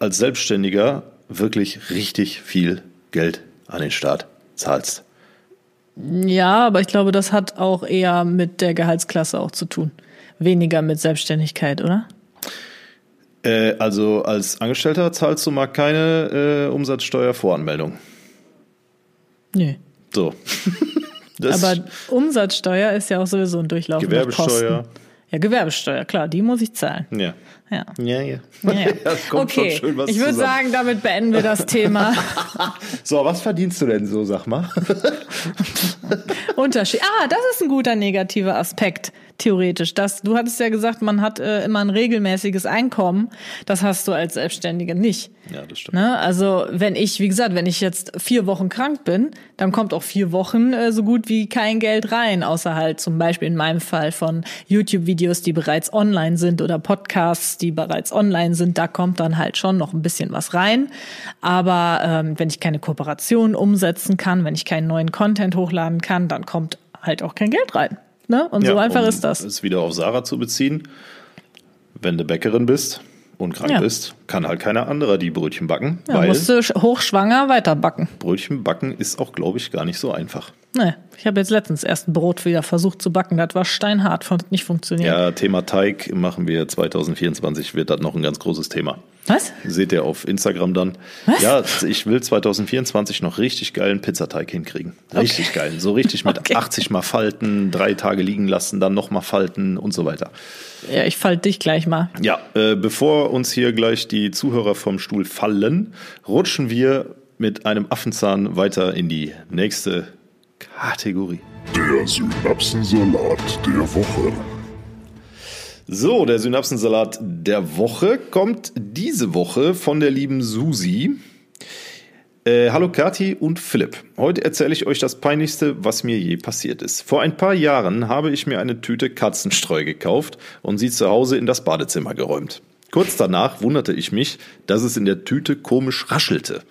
Speaker 1: als Selbstständiger wirklich richtig viel Geld an den Staat zahlst.
Speaker 2: Ja, aber ich glaube, das hat auch eher mit der Gehaltsklasse auch zu tun. Weniger mit Selbstständigkeit, oder?
Speaker 1: Äh, also als Angestellter zahlst du mal keine äh, Umsatzsteuervoranmeldung.
Speaker 2: Nö.
Speaker 1: So. (laughs)
Speaker 2: Aber Umsatzsteuer ist ja auch sowieso ein Durchlauf.
Speaker 1: Gewerbesteuer.
Speaker 2: Kosten. Ja, Gewerbesteuer, klar, die muss ich zahlen.
Speaker 1: Ja.
Speaker 2: Ja.
Speaker 1: Ja, ja.
Speaker 2: Ja, ja. (laughs) Okay, ich würde
Speaker 1: zusammen.
Speaker 2: sagen, damit beenden wir das Thema. (laughs)
Speaker 1: So, was verdienst du denn so, sag mal?
Speaker 2: Unterschied. Ah, das ist ein guter negativer Aspekt, theoretisch. Das, du hattest ja gesagt, man hat äh, immer ein regelmäßiges Einkommen. Das hast du als Selbstständige nicht.
Speaker 1: Ja, das stimmt.
Speaker 2: Ne? Also wenn ich, wie gesagt, wenn ich jetzt vier Wochen krank bin, dann kommt auch vier Wochen äh, so gut wie kein Geld rein, außer halt zum Beispiel in meinem Fall von YouTube-Videos, die bereits online sind oder Podcasts, die bereits online sind. Da kommt dann halt schon noch ein bisschen was rein. Aber ähm, wenn ich keine Kooperation umsetzen kann, wenn ich keinen neuen Content hochladen kann, dann kommt halt auch kein Geld rein. Ne? Und so
Speaker 1: Ja,
Speaker 2: einfach
Speaker 1: um
Speaker 2: ist das.
Speaker 1: Es wieder auf Sarah zu beziehen. Wenn du Bäckerin bist und krank
Speaker 2: Ja.
Speaker 1: bist, kann halt keiner anderer die Brötchen backen,
Speaker 2: Ja,
Speaker 1: weil
Speaker 2: musst du sch- hochschwanger weiterbacken.
Speaker 1: Brötchen backen ist auch, glaube ich, gar nicht so einfach.
Speaker 2: Ne, ich habe jetzt letztens erst ein Brot wieder versucht zu backen. Das war steinhart, hat nicht funktioniert.
Speaker 1: Ja, Thema Teig machen wir 2024, wird das noch ein ganz großes Thema.
Speaker 2: Was?
Speaker 1: Seht ihr auf Instagram dann.
Speaker 2: Was?
Speaker 1: Ja, ich will 2024 noch richtig geilen Pizzateig hinkriegen. Richtig geil. So richtig mit (laughs)
Speaker 2: Okay.
Speaker 1: 80 mal falten, drei Tage liegen lassen, dann nochmal falten und so weiter.
Speaker 2: Ja, ich falte dich gleich mal.
Speaker 1: Ja, äh, bevor uns hier gleich die Zuhörer vom Stuhl fallen, rutschen wir mit einem Affenzahn weiter in die nächste Kategorie.
Speaker 3: Der Synapsensalat der Woche.
Speaker 1: So, der Synapsensalat der Woche kommt diese Woche von der lieben Susi. Äh, hallo Kati und Philipp. Heute erzähle ich euch das Peinlichste, was mir je passiert ist. Vor ein paar Jahren habe ich mir eine Tüte Katzenstreu gekauft und sie zu Hause in das Badezimmer geräumt. Kurz danach wunderte ich mich, dass es in der Tüte komisch raschelte.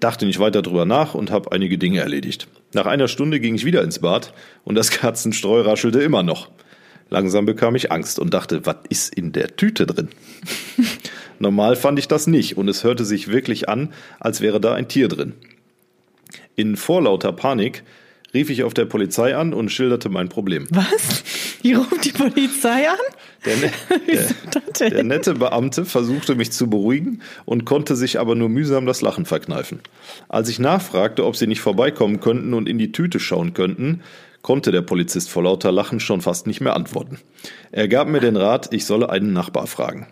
Speaker 1: Dachte nicht weiter drüber nach und habe einige Dinge erledigt. Nach einer Stunde ging ich wieder ins Bad und das Katzenstreu raschelte immer noch. Langsam bekam ich Angst und dachte, was ist in der Tüte drin? (laughs) Normal fand ich das nicht und es hörte sich wirklich an, als wäre da ein Tier drin. In vorlauter Panik rief ich auf der Polizei an und schilderte mein Problem.
Speaker 2: Was? Hier ruft die Polizei an?
Speaker 1: Der, ne (laughs) der, der nette Beamte versuchte mich zu beruhigen und konnte sich aber nur mühsam das Lachen verkneifen. Als ich nachfragte, ob sie nicht vorbeikommen könnten und in die Tüte schauen könnten, konnte der Polizist vor lauter Lachen schon fast nicht mehr antworten. Er gab mir den Rat, ich solle einen Nachbar fragen.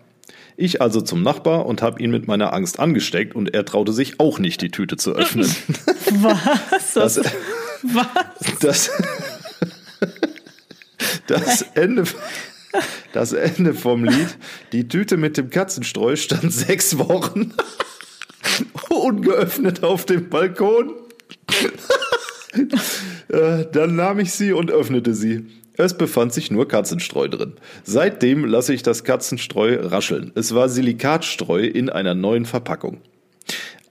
Speaker 1: Ich also zum Nachbar und habe ihn mit meiner Angst angesteckt und er traute sich auch nicht, die Tüte zu öffnen. (laughs)
Speaker 2: Was?
Speaker 1: Das,
Speaker 2: Was?
Speaker 1: das, das Ende, das Ende vom Lied. Die Tüte mit dem Katzenstreu stand sechs Wochen (laughs) ungeöffnet auf dem Balkon. Äh, Dann nahm ich sie und öffnete sie. Es befand sich nur Katzenstreu drin. Seitdem lasse ich das Katzenstreu rascheln. Es war Silikatstreu in einer neuen Verpackung.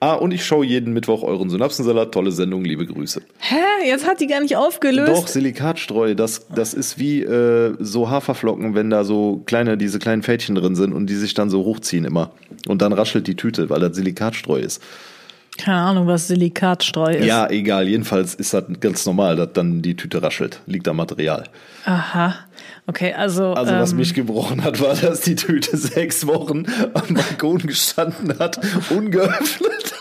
Speaker 1: Ah, und ich schaue jeden Mittwoch euren Synapsensalat. Tolle Sendung, liebe Grüße.
Speaker 2: Hä? Jetzt hat die gar nicht aufgelöst?
Speaker 1: Doch, Silikatstreu, das, das ist wie äh, so Haferflocken, wenn da so kleine, diese kleinen Fädchen drin sind und die sich dann so hochziehen immer. Und dann raschelt die Tüte, weil das Silikatstreu ist.
Speaker 2: Keine Ahnung, was Silikatstreu ist.
Speaker 1: Ja, egal. Jedenfalls ist das ganz normal, dass dann die Tüte raschelt. Liegt am Material.
Speaker 2: Aha. Okay, also.
Speaker 1: Also was
Speaker 2: ähm,
Speaker 1: mich gebrochen hat, war, dass die Tüte (laughs) sechs Wochen am Balkon gestanden hat, ungeöffnet.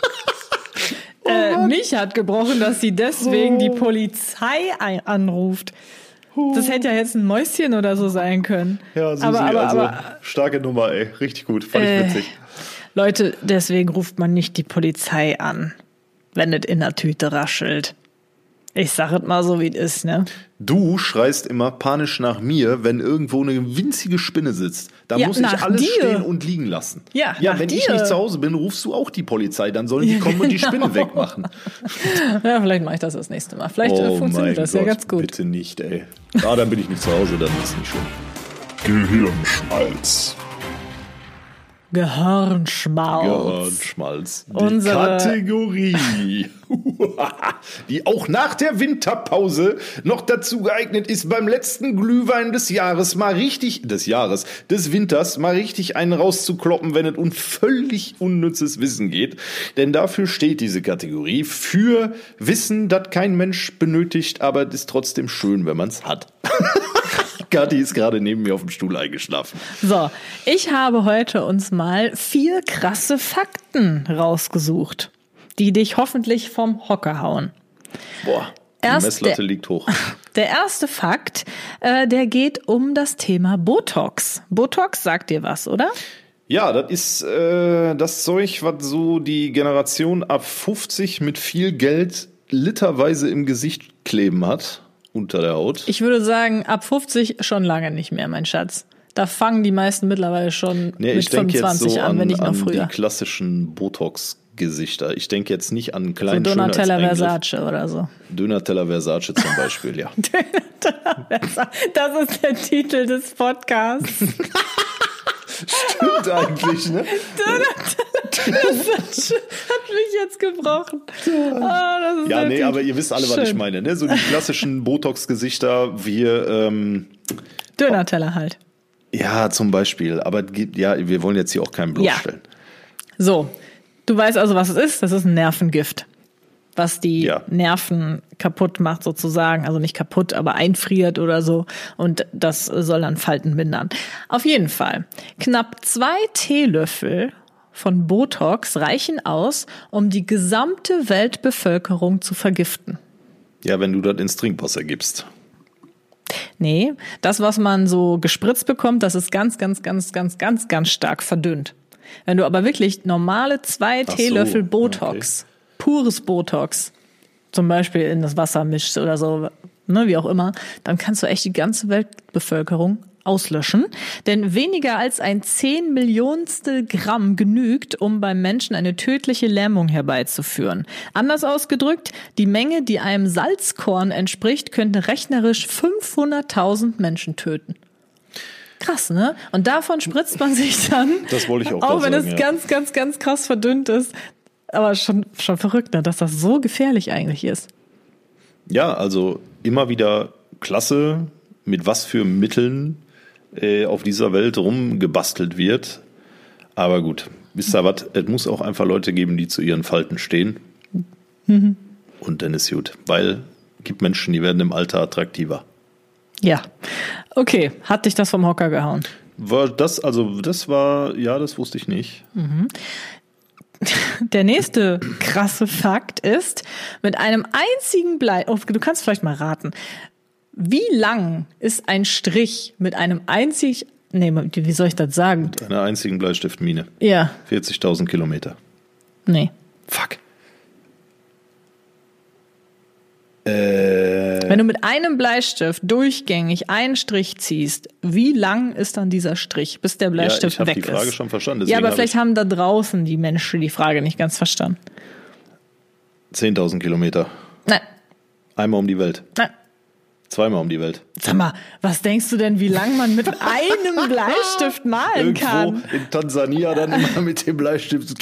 Speaker 2: äh, mich hat gebrochen, dass sie deswegen
Speaker 1: Oh.
Speaker 2: die Polizei anruft. Das hätte ja jetzt ein Mäuschen oder so sein können.
Speaker 1: Ja, Susi,
Speaker 2: aber, aber,
Speaker 1: also
Speaker 2: aber
Speaker 1: starke Nummer, ey. Richtig gut. Fand ich
Speaker 2: Äh,
Speaker 1: witzig.
Speaker 2: Leute, deswegen ruft man nicht die Polizei an, wenn es in der Tüte raschelt. Ich sag es mal so, wie es ist, ne?
Speaker 1: Du schreist immer panisch nach mir, wenn irgendwo eine winzige Spinne sitzt. Da
Speaker 2: Ja,
Speaker 1: muss ich alles
Speaker 2: dir.
Speaker 1: stehen und liegen lassen.
Speaker 2: Ja,
Speaker 1: ja wenn ich
Speaker 2: dir.
Speaker 1: nicht zu Hause bin, rufst du auch die Polizei. Dann sollen die kommen und die (laughs) Spinne
Speaker 2: Genau.
Speaker 1: wegmachen.
Speaker 2: Ja, vielleicht mache ich das das nächste Mal. Vielleicht äh, funktioniert das ja ganz gut.
Speaker 1: Oh Bitte nicht, ey. Ah, dann bin ich nicht zu Hause, dann ist nicht schlimm.
Speaker 3: Gehirnschmalz.
Speaker 2: Gehirnschmalz.
Speaker 1: Gehirnschmalz. Die
Speaker 2: Unsere-
Speaker 1: Kategorie, (laughs) die auch nach der Winterpause noch dazu geeignet ist, beim letzten Glühwein des Jahres mal richtig, des Jahres, des Winters mal richtig einen rauszukloppen, wenn es um völlig unnützes Wissen geht. Denn dafür steht diese Kategorie für Wissen, das kein Mensch benötigt, aber es ist trotzdem schön, wenn man es hat. (laughs) Kathi ist gerade neben mir auf dem Stuhl eingeschlafen.
Speaker 2: So, ich habe heute uns mal vier krasse Fakten rausgesucht, die dich hoffentlich vom Hocker hauen.
Speaker 1: Boah, die
Speaker 2: Erst
Speaker 1: Messlatte
Speaker 2: der-
Speaker 1: liegt hoch. (laughs)
Speaker 2: Der erste Fakt, äh, der geht um das Thema Botox. Botox sagt dir was, oder?
Speaker 1: Ja, das ist äh, das Zeug, was so die Generation ab 50 mit viel Geld literweise im Gesicht kleben hat, unter der Haut.
Speaker 2: Ich würde sagen, ab 50 schon lange nicht mehr, mein Schatz. Da fangen die meisten mittlerweile schon
Speaker 1: Nee,
Speaker 2: mit
Speaker 1: ich denke jetzt
Speaker 2: 25
Speaker 1: so
Speaker 2: an,
Speaker 1: an,
Speaker 2: wenn nicht noch
Speaker 1: an
Speaker 2: früher.
Speaker 1: die klassischen Botox-Gesichter. Ich denke jetzt nicht an
Speaker 2: So
Speaker 1: kleinen
Speaker 2: Donatella
Speaker 1: Schönheitseingriff.
Speaker 2: Versace oder so.
Speaker 1: Donatella Versace zum Beispiel, ja. (laughs)
Speaker 2: Das ist der Titel des Podcasts. (laughs)
Speaker 1: Stimmt eigentlich, ne? (laughs)
Speaker 2: Das hat mich jetzt gebrochen. Ah, das ist
Speaker 1: Ja, nee, aber ihr wisst alle, was ich
Speaker 2: Schön.
Speaker 1: meine, ne? So die klassischen (laughs) Botox-Gesichter, wir, ähm,
Speaker 2: Döner-Teller halt.
Speaker 1: ja, zum Beispiel. Aber ja, wir wollen jetzt hier auch keinen bloßstellen.
Speaker 2: So, du weißt also, was es ist. Das ist ein Nervengift, was die
Speaker 1: Ja.
Speaker 2: Nerven kaputt macht sozusagen. Also nicht kaputt, aber einfriert oder so. Und das soll dann Falten mindern. Auf jeden Fall. Knapp zwei Teelöffel von Botox reichen aus, um die gesamte Weltbevölkerung zu vergiften.
Speaker 1: Ja, wenn du das ins Trinkwasser gibst.
Speaker 2: Nee, das, was man so gespritzt bekommt, das ist ganz, ganz, ganz, ganz, ganz, ganz stark verdünnt. Wenn du aber wirklich normale zwei
Speaker 1: so,
Speaker 2: Teelöffel Botox, pures Botox, zum Beispiel in das Wasser mischst oder so, ne, wie auch immer, dann kannst du echt die ganze Weltbevölkerung auslöschen. Denn weniger als ein zehn Millionstel Gramm genügt, um beim Menschen eine tödliche Lähmung herbeizuführen. Anders ausgedrückt, die Menge, die einem Salzkorn entspricht, könnte rechnerisch 500.000 Menschen töten. Krass, ne? Und davon spritzt man sich dann,
Speaker 1: Das wollte ich auch
Speaker 2: auch wenn
Speaker 1: sagen,
Speaker 2: es
Speaker 1: ja.
Speaker 2: ganz, ganz, ganz krass verdünnt ist. Aber schon, schon verrückt, ne? dass das so gefährlich eigentlich ist.
Speaker 1: Ja, also immer wieder klasse, mit was für Mitteln äh, auf dieser Welt rumgebastelt wird. Aber gut, wisst ihr was? Es muss auch einfach Leute geben, die zu ihren Falten stehen.
Speaker 2: Mhm.
Speaker 1: Und dann ist gut. Weil es gibt Menschen, die werden im Alter attraktiver.
Speaker 2: Ja. Okay, hat dich das vom Hocker gehauen?
Speaker 1: War das, also das war, ja, das wusste ich nicht.
Speaker 2: Der nächste krasse Fakt ist, mit einem einzigen Blei, oh, du kannst vielleicht mal raten, Wie lang ist ein Strich mit einem einzig, nee, wie soll ich das sagen?
Speaker 1: Einer einzigen Bleistiftmine.
Speaker 2: Ja,
Speaker 1: 40.000 Kilometer.
Speaker 2: nee.
Speaker 1: Fuck. Äh,
Speaker 2: Wenn du mit einem Bleistift durchgängig einen Strich ziehst, wie lang ist dann dieser Strich, bis der
Speaker 1: ja,
Speaker 2: Bleistift
Speaker 1: ich habe
Speaker 2: weg
Speaker 1: die Frage
Speaker 2: ist?
Speaker 1: schon verstanden.
Speaker 2: ja, aber
Speaker 1: hab
Speaker 2: vielleicht haben da draußen die Menschen die Frage nicht ganz verstanden.
Speaker 1: ich 10.000 Kilometer.
Speaker 2: Nein,
Speaker 1: Einmal um die Welt.
Speaker 2: nein.
Speaker 1: Zweimal um die Welt.
Speaker 2: Sag mal, was denkst du denn, wie lang man mit (laughs) einem Bleistift malen
Speaker 1: Irgendwo
Speaker 2: kann?
Speaker 1: in Tansania dann immer (laughs) mit dem Bleistift.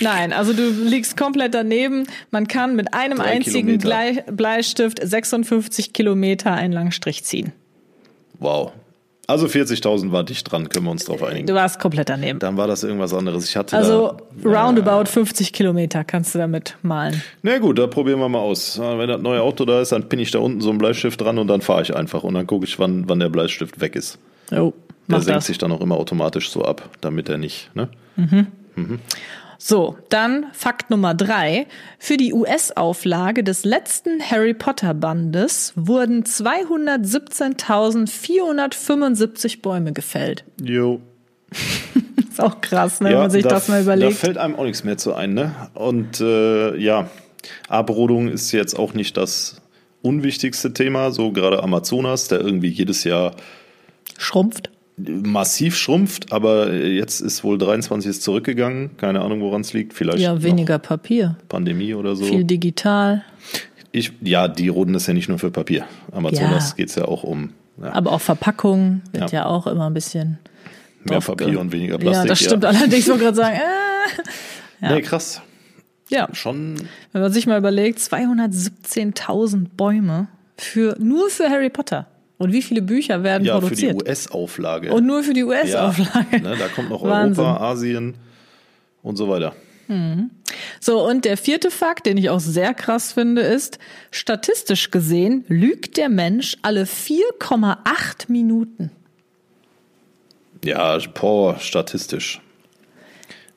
Speaker 2: Nein, also du liegst komplett daneben. Man kann mit einem
Speaker 1: Drei
Speaker 2: einzigen
Speaker 1: Kilometer.
Speaker 2: Blei Bleistift 56 Kilometer einen langen Strich ziehen.
Speaker 1: Wow. Also 40.000 war dicht dran, können wir uns drauf einigen.
Speaker 2: Du warst komplett daneben.
Speaker 1: Dann war das irgendwas anderes. Ich hatte
Speaker 2: Also
Speaker 1: da,
Speaker 2: roundabout 50 Kilometer kannst du damit malen.
Speaker 1: Na gut, da probieren wir mal aus. Wenn das neue Auto da ist, dann pinne ich da unten so einen Bleistift dran und dann fahre ich einfach und dann gucke ich, wann, wann der Bleistift weg ist.
Speaker 2: Oh,
Speaker 1: Der senkt
Speaker 2: das.
Speaker 1: sich dann auch immer automatisch so ab, damit er nicht, ne?
Speaker 2: So, dann Fakt Nummer drei. Für die US-Auflage des letzten Harry Potter Bandes wurden 217.475 Bäume gefällt.
Speaker 1: Jo. (laughs)
Speaker 2: Ist auch krass, ne, wenn man sich
Speaker 1: da,
Speaker 2: das mal
Speaker 1: Da
Speaker 2: überlegt.
Speaker 1: fällt einem auch nichts mehr zu ein, ne? Und äh, ja, Abrodung ist jetzt auch nicht das unwichtigste Thema, so gerade Amazonas, der irgendwie jedes Jahr
Speaker 2: Schrumpft.
Speaker 1: Massiv schrumpft, aber jetzt ist wohl 23 ist zurückgegangen. Keine Ahnung, woran es liegt. Vielleicht
Speaker 2: Ja, weniger Papier.
Speaker 1: Pandemie oder so.
Speaker 2: Viel digital.
Speaker 1: Ich, ja, die roden das ja nicht nur für Papier. Amazonas
Speaker 2: Ja.
Speaker 1: geht es ja auch um ja,
Speaker 2: Aber auch Verpackung wird ja,
Speaker 1: Ja.
Speaker 2: auch immer ein bisschen.
Speaker 1: mehr Papier und weniger Plastik.
Speaker 2: Ja, das stimmt allerdings. Ich wollte gerade sagen, äh.
Speaker 1: Nee, krass.
Speaker 2: ja.
Speaker 1: Schon,
Speaker 2: Wenn man sich mal überlegt, 217.000 Bäume für, nur für Harry Potter. Und wie viele Bücher werden
Speaker 1: ja, für die
Speaker 2: produziert?
Speaker 1: US-Auflage.
Speaker 2: Und nur für die
Speaker 1: ja,
Speaker 2: US-Auflage.
Speaker 1: ne, da kommt noch (laughs)
Speaker 2: Wahnsinn.
Speaker 1: Europa, Asien und so weiter.
Speaker 2: So, und der vierte Fakt, den ich auch sehr krass finde, ist, statistisch gesehen lügt der Mensch alle 4,8 Minuten.
Speaker 1: Ja, boah, statistisch.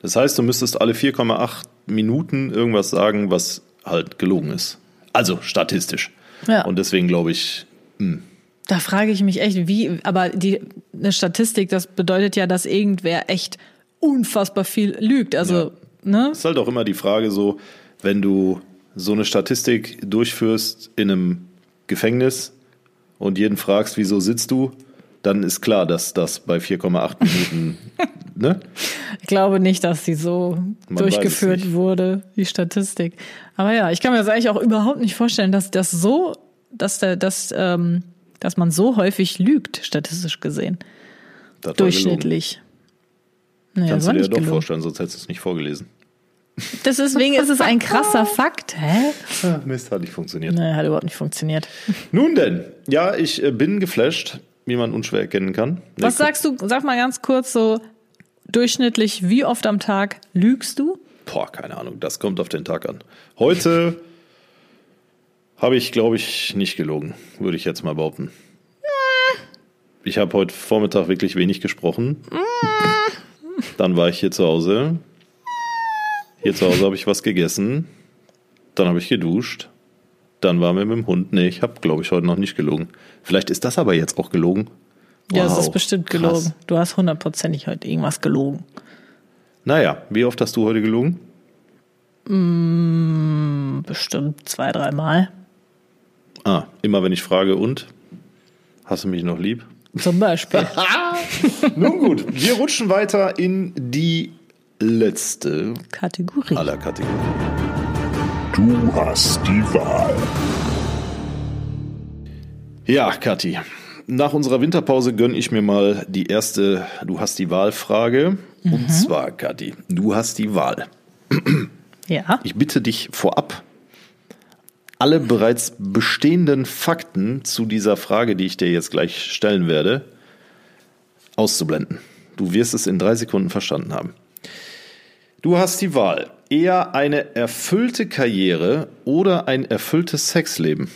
Speaker 1: Das heißt, du müsstest alle 4,8 Minuten irgendwas sagen, was halt gelogen ist. Also statistisch.
Speaker 2: Ja.
Speaker 1: Und deswegen glaube ich,
Speaker 2: Da frage ich mich echt, wie, aber die, eine Statistik, das bedeutet ja, dass irgendwer echt unfassbar viel lügt. Also, ne?
Speaker 1: ist halt auch immer die Frage so, wenn du so eine Statistik durchführst in einem Gefängnis und jeden fragst, wieso sitzt du, dann ist klar, dass das bei 4,8 (laughs) Minuten, ne?
Speaker 2: Ich glaube nicht, dass sie so
Speaker 1: Man
Speaker 2: durchgeführt wurde, die Statistik. Aber ja, ich kann mir das eigentlich auch überhaupt nicht vorstellen, dass das so, dass der, dass, ähm, dass man so häufig lügt, statistisch gesehen.
Speaker 1: Das.
Speaker 2: Durchschnittlich. Naja,
Speaker 1: Kannst du dir ja doch
Speaker 2: gelogen.
Speaker 1: vorstellen, sonst hättest du es nicht vorgelesen.
Speaker 2: Das deswegen ist es ein krasser Fakt. Hä?
Speaker 1: Ah, Mist, hat nicht funktioniert.
Speaker 2: Nee, hat überhaupt nicht funktioniert.
Speaker 1: Nun denn, ja, ich äh, bin geflasht, wie man unschwer erkennen kann. Nee,
Speaker 2: Was sagst du, sag mal ganz kurz so, durchschnittlich, wie oft am Tag lügst du?
Speaker 1: Boah, keine Ahnung, das kommt auf den Tag an. Heute habe ich, glaube ich, nicht gelogen, würde ich jetzt mal behaupten. Ich habe heute Vormittag wirklich wenig gesprochen. Dann war ich hier zu Hause. Hier zu Hause habe ich was gegessen. Dann habe ich geduscht. Dann waren wir mit dem Hund. Nee, ich habe, glaube ich, heute noch nicht gelogen. Vielleicht ist das aber jetzt auch gelogen.
Speaker 2: Ja, es
Speaker 1: Wow,
Speaker 2: ist bestimmt
Speaker 1: krass.
Speaker 2: gelogen. Du hast hundertprozentig heute irgendwas gelogen.
Speaker 1: Naja, wie oft hast du heute gelogen?
Speaker 2: Bestimmt zwei, dreimal.
Speaker 1: Ah, immer wenn ich frage, und? Hast du mich noch lieb?
Speaker 2: Zum Beispiel. (laughs)
Speaker 1: Nun gut, wir rutschen weiter in die letzte
Speaker 2: Kategorie.
Speaker 1: aller Kategorien.
Speaker 3: Du hast die Wahl.
Speaker 1: Ja, Kathi, nach unserer Winterpause gönne ich mir mal die erste Du hast die Wahl-Frage. Und zwar, Kathi, du hast die Wahl.
Speaker 2: Ja.
Speaker 1: Ich bitte dich vorab, alle bereits bestehenden Fakten zu dieser Frage, die ich dir jetzt gleich stellen werde, auszublenden. Du wirst es in drei Sekunden verstanden haben. Du hast die Wahl. Eher eine erfüllte Karriere oder ein erfülltes Sexleben.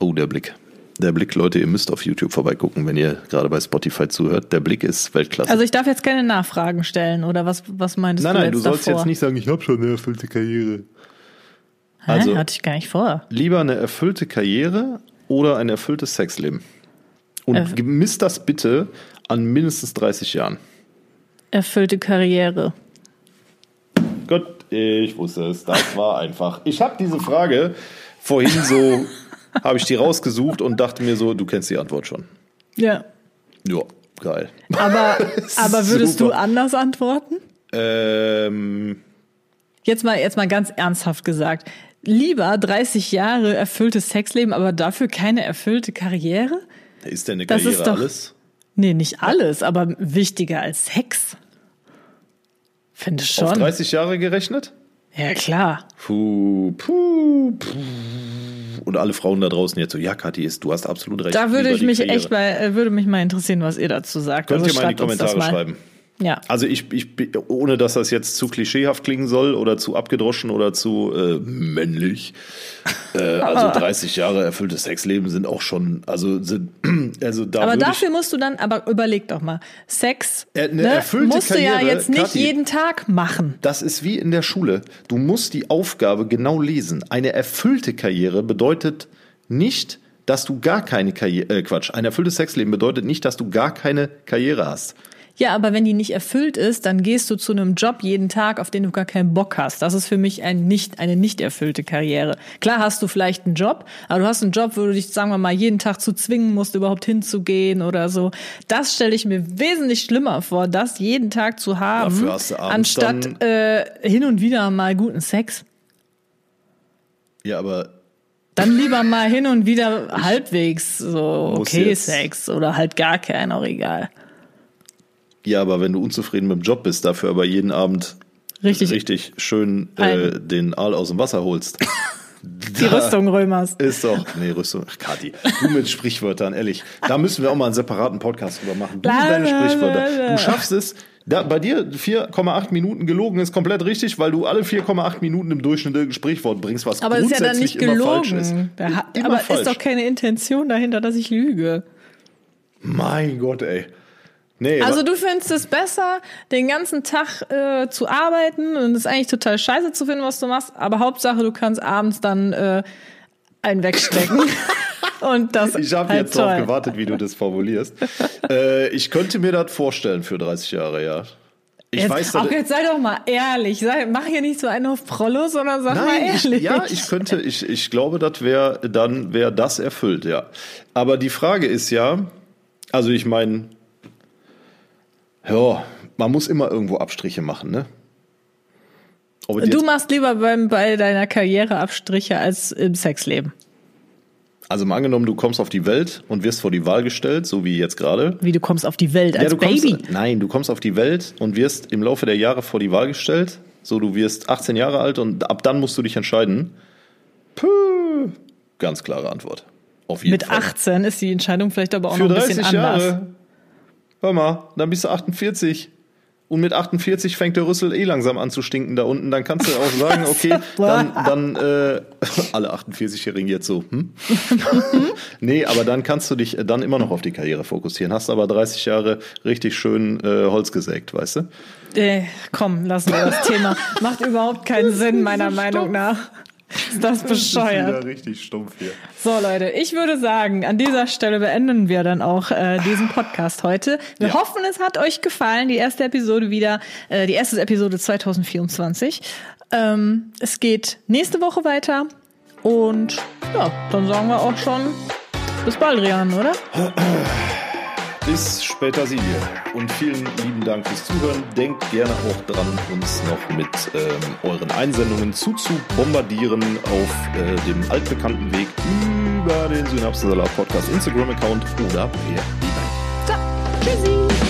Speaker 1: Oh, der Blick. Der Blick, Leute, ihr müsst auf YouTube vorbeigucken, wenn ihr gerade bei Spotify zuhört. Der Blick ist Weltklasse.
Speaker 2: Also ich darf jetzt keine Nachfragen stellen, oder was, was meintest
Speaker 1: nein,
Speaker 2: du
Speaker 1: nein,
Speaker 2: jetzt
Speaker 1: du sollst
Speaker 2: davor?
Speaker 1: jetzt nicht sagen, ich habe schon eine erfüllte Karriere.
Speaker 2: Hä?
Speaker 1: also-
Speaker 2: Hatte ich gar nicht vor.
Speaker 1: Lieber eine erfüllte Karriere oder ein erfülltes Sexleben? Und
Speaker 2: Äh.
Speaker 1: misst das bitte an mindestens 30 Jahren.
Speaker 2: Erfüllte Karriere.
Speaker 1: Gott, ich wusste es. Das war einfach. Ich habe diese Frage vorhin so, (laughs) habe ich die rausgesucht und dachte mir so, du kennst die Antwort schon.
Speaker 2: Ja.
Speaker 1: Ja, geil.
Speaker 2: Aber, (laughs) aber würdest
Speaker 1: Super.
Speaker 2: du anders antworten?
Speaker 1: Ähm,
Speaker 2: Jetzt mal, jetzt mal ganz ernsthaft gesagt. Lieber 30 Jahre erfülltes Sexleben, aber dafür keine erfüllte Karriere?
Speaker 1: ist denn eine
Speaker 2: Das
Speaker 1: Karriere
Speaker 2: ist doch-
Speaker 1: alles?
Speaker 2: Nee, nicht alles, aber wichtiger als Sex. Finde ich
Speaker 1: Auf
Speaker 2: schon.
Speaker 1: 30 Jahre gerechnet?
Speaker 2: Ja, klar.
Speaker 1: Puh, puh, puh. Und alle Frauen da draußen jetzt so, ja, Kathi, ist, du hast absolut recht.
Speaker 2: Da würde ich mich
Speaker 1: Karriere.
Speaker 2: echt mal, äh, würde mich mal interessieren, was ihr dazu sagt.
Speaker 1: Könnt
Speaker 2: Also
Speaker 1: ihr mal in die Kommentare schreiben.
Speaker 2: Ja.
Speaker 1: Also ich, ich, ohne dass das jetzt zu klischeehaft klingen soll oder zu abgedroschen oder zu äh, männlich. Äh, also (laughs) 30 Jahre erfülltes Sexleben sind auch schon, also sind, (clears throat) also da
Speaker 2: Aber dafür
Speaker 1: ich,
Speaker 2: musst du dann, aber überleg doch mal, Sex
Speaker 1: Äh,
Speaker 2: ne, musst du ja
Speaker 1: Karriere,
Speaker 2: jetzt nicht
Speaker 1: Kathi.
Speaker 2: jeden Tag machen.
Speaker 1: das ist wie in der Schule. Du musst die Aufgabe genau lesen. Eine erfüllte Karriere bedeutet nicht, dass du gar keine Karriere, äh, Quatsch, ein erfülltes Sexleben bedeutet nicht, dass du gar keine Karriere hast.
Speaker 2: Ja, aber wenn die nicht erfüllt ist, dann gehst du zu einem Job jeden Tag, auf den du gar keinen Bock hast. Das ist für mich ein nicht, eine nicht erfüllte Karriere. Klar hast du vielleicht einen Job, aber du hast einen Job, wo du dich, sagen wir mal, jeden Tag zu zwingen musst, überhaupt hinzugehen oder so. Das stelle ich mir wesentlich schlimmer vor, das jeden Tag zu haben,
Speaker 1: abends
Speaker 2: anstatt äh, hin und wieder mal guten Sex.
Speaker 1: Ja, aber
Speaker 2: Dann lieber mal (laughs) hin und wieder halbwegs so okay Sex oder halt gar kein, auch egal.
Speaker 1: Ja, aber wenn du unzufrieden mit dem Job bist, dafür aber jeden Abend
Speaker 2: Richtig,
Speaker 1: richtig schön äh, den Aal aus dem Wasser holst. (laughs)
Speaker 2: die Rüstung römerst.
Speaker 1: Ist doch. Nee, Rüstung. Ach, Kathi, du mit Sprichwörtern, ehrlich. Da müssen wir auch mal einen separaten Podcast drüber machen. Du und deine Sprichwörter. Du schaffst es. Da, bei dir 4,8 Minuten gelogen ist komplett richtig, weil du alle 4,8 Minuten im Durchschnitt ein Sprichwort bringst, was
Speaker 2: Aber es ist ja dann
Speaker 1: grundsätzlich
Speaker 2: nicht
Speaker 1: immer falsch ist.
Speaker 2: gelogen. Da aber
Speaker 1: falsch.
Speaker 2: ist doch keine Intention dahinter, dass ich lüge.
Speaker 1: Mein Gott, ey. Nee,
Speaker 2: Also du findest es besser, den ganzen Tag äh, zu arbeiten und es ist eigentlich total scheiße zu finden, was du machst, aber Hauptsache du kannst abends dann äh, einen wegstecken. (laughs) und das
Speaker 1: Ich habe
Speaker 2: halt
Speaker 1: jetzt darauf
Speaker 2: toll.
Speaker 1: gewartet, wie du das formulierst. (laughs) äh, ich könnte mir das vorstellen für 30 Jahre, ja. Ich
Speaker 2: Jetzt,
Speaker 1: weiß,
Speaker 2: auch jetzt sei doch mal ehrlich. Sei, mach hier nicht so einen auf Prollo, sondern sag mal
Speaker 1: Nein, ich,
Speaker 2: ehrlich.
Speaker 1: ja, ich könnte, ich, ich glaube, das wäre, dann wäre das erfüllt, ja. Aber die Frage ist ja, also ich meine, ja, man muss immer irgendwo Abstriche machen, ne?
Speaker 2: Du machst lieber beim, bei deiner Karriere Abstriche als im Sexleben.
Speaker 1: also mal angenommen, du kommst auf die Welt und wirst vor die Wahl gestellt, so wie jetzt gerade.
Speaker 2: Wie du kommst auf die Welt als
Speaker 1: du
Speaker 2: Baby.
Speaker 1: Kommst, nein, du kommst auf die Welt und wirst im Laufe der Jahre vor die Wahl gestellt. So, du wirst 18 Jahre alt und ab dann musst du dich entscheiden. Puh, ganz klare Antwort. Auf jeden
Speaker 2: Mit
Speaker 1: Fall.
Speaker 2: 18 ist die Entscheidung vielleicht aber auch
Speaker 1: Für
Speaker 2: noch ein bisschen
Speaker 1: 30
Speaker 2: anders.
Speaker 1: Hör mal, dann bist du 48. Und mit 48 fängt der Rüssel eh langsam an zu stinken da unten. Dann kannst du auch sagen, (laughs) okay, dann, dann äh, (laughs) alle 48-Jährigen jetzt so. Hm? (laughs) nee, aber dann kannst du dich dann immer noch auf die Karriere fokussieren. Hast aber 30 Jahre richtig schön äh, Holz gesägt, weißt du?
Speaker 2: Äh, komm, lassen wir das Thema. Macht überhaupt keinen Sinn, meiner Meinung nach. (laughs) Ist das bescheuert.
Speaker 1: richtig stumpf hier.
Speaker 2: So, Leute, ich würde sagen, an dieser Stelle beenden wir dann auch äh, diesen Podcast heute. Wir
Speaker 1: Ja.
Speaker 2: hoffen, es hat euch gefallen. Die erste Episode wieder, äh, die erste Episode 2024. Ähm, es geht nächste Woche weiter. Und ja, dann sagen wir auch schon bis bald, Rian, oder? (clears throat)
Speaker 1: Bis später, Silje. Und vielen lieben Dank fürs Zuhören. Denkt gerne auch dran, uns noch mit ähm, euren Einsendungen zuzu bombardieren auf äh, dem altbekannten Weg über den Synapsensalat Podcast Instagram-Account oder per E-Mail.
Speaker 2: So, tschüssi.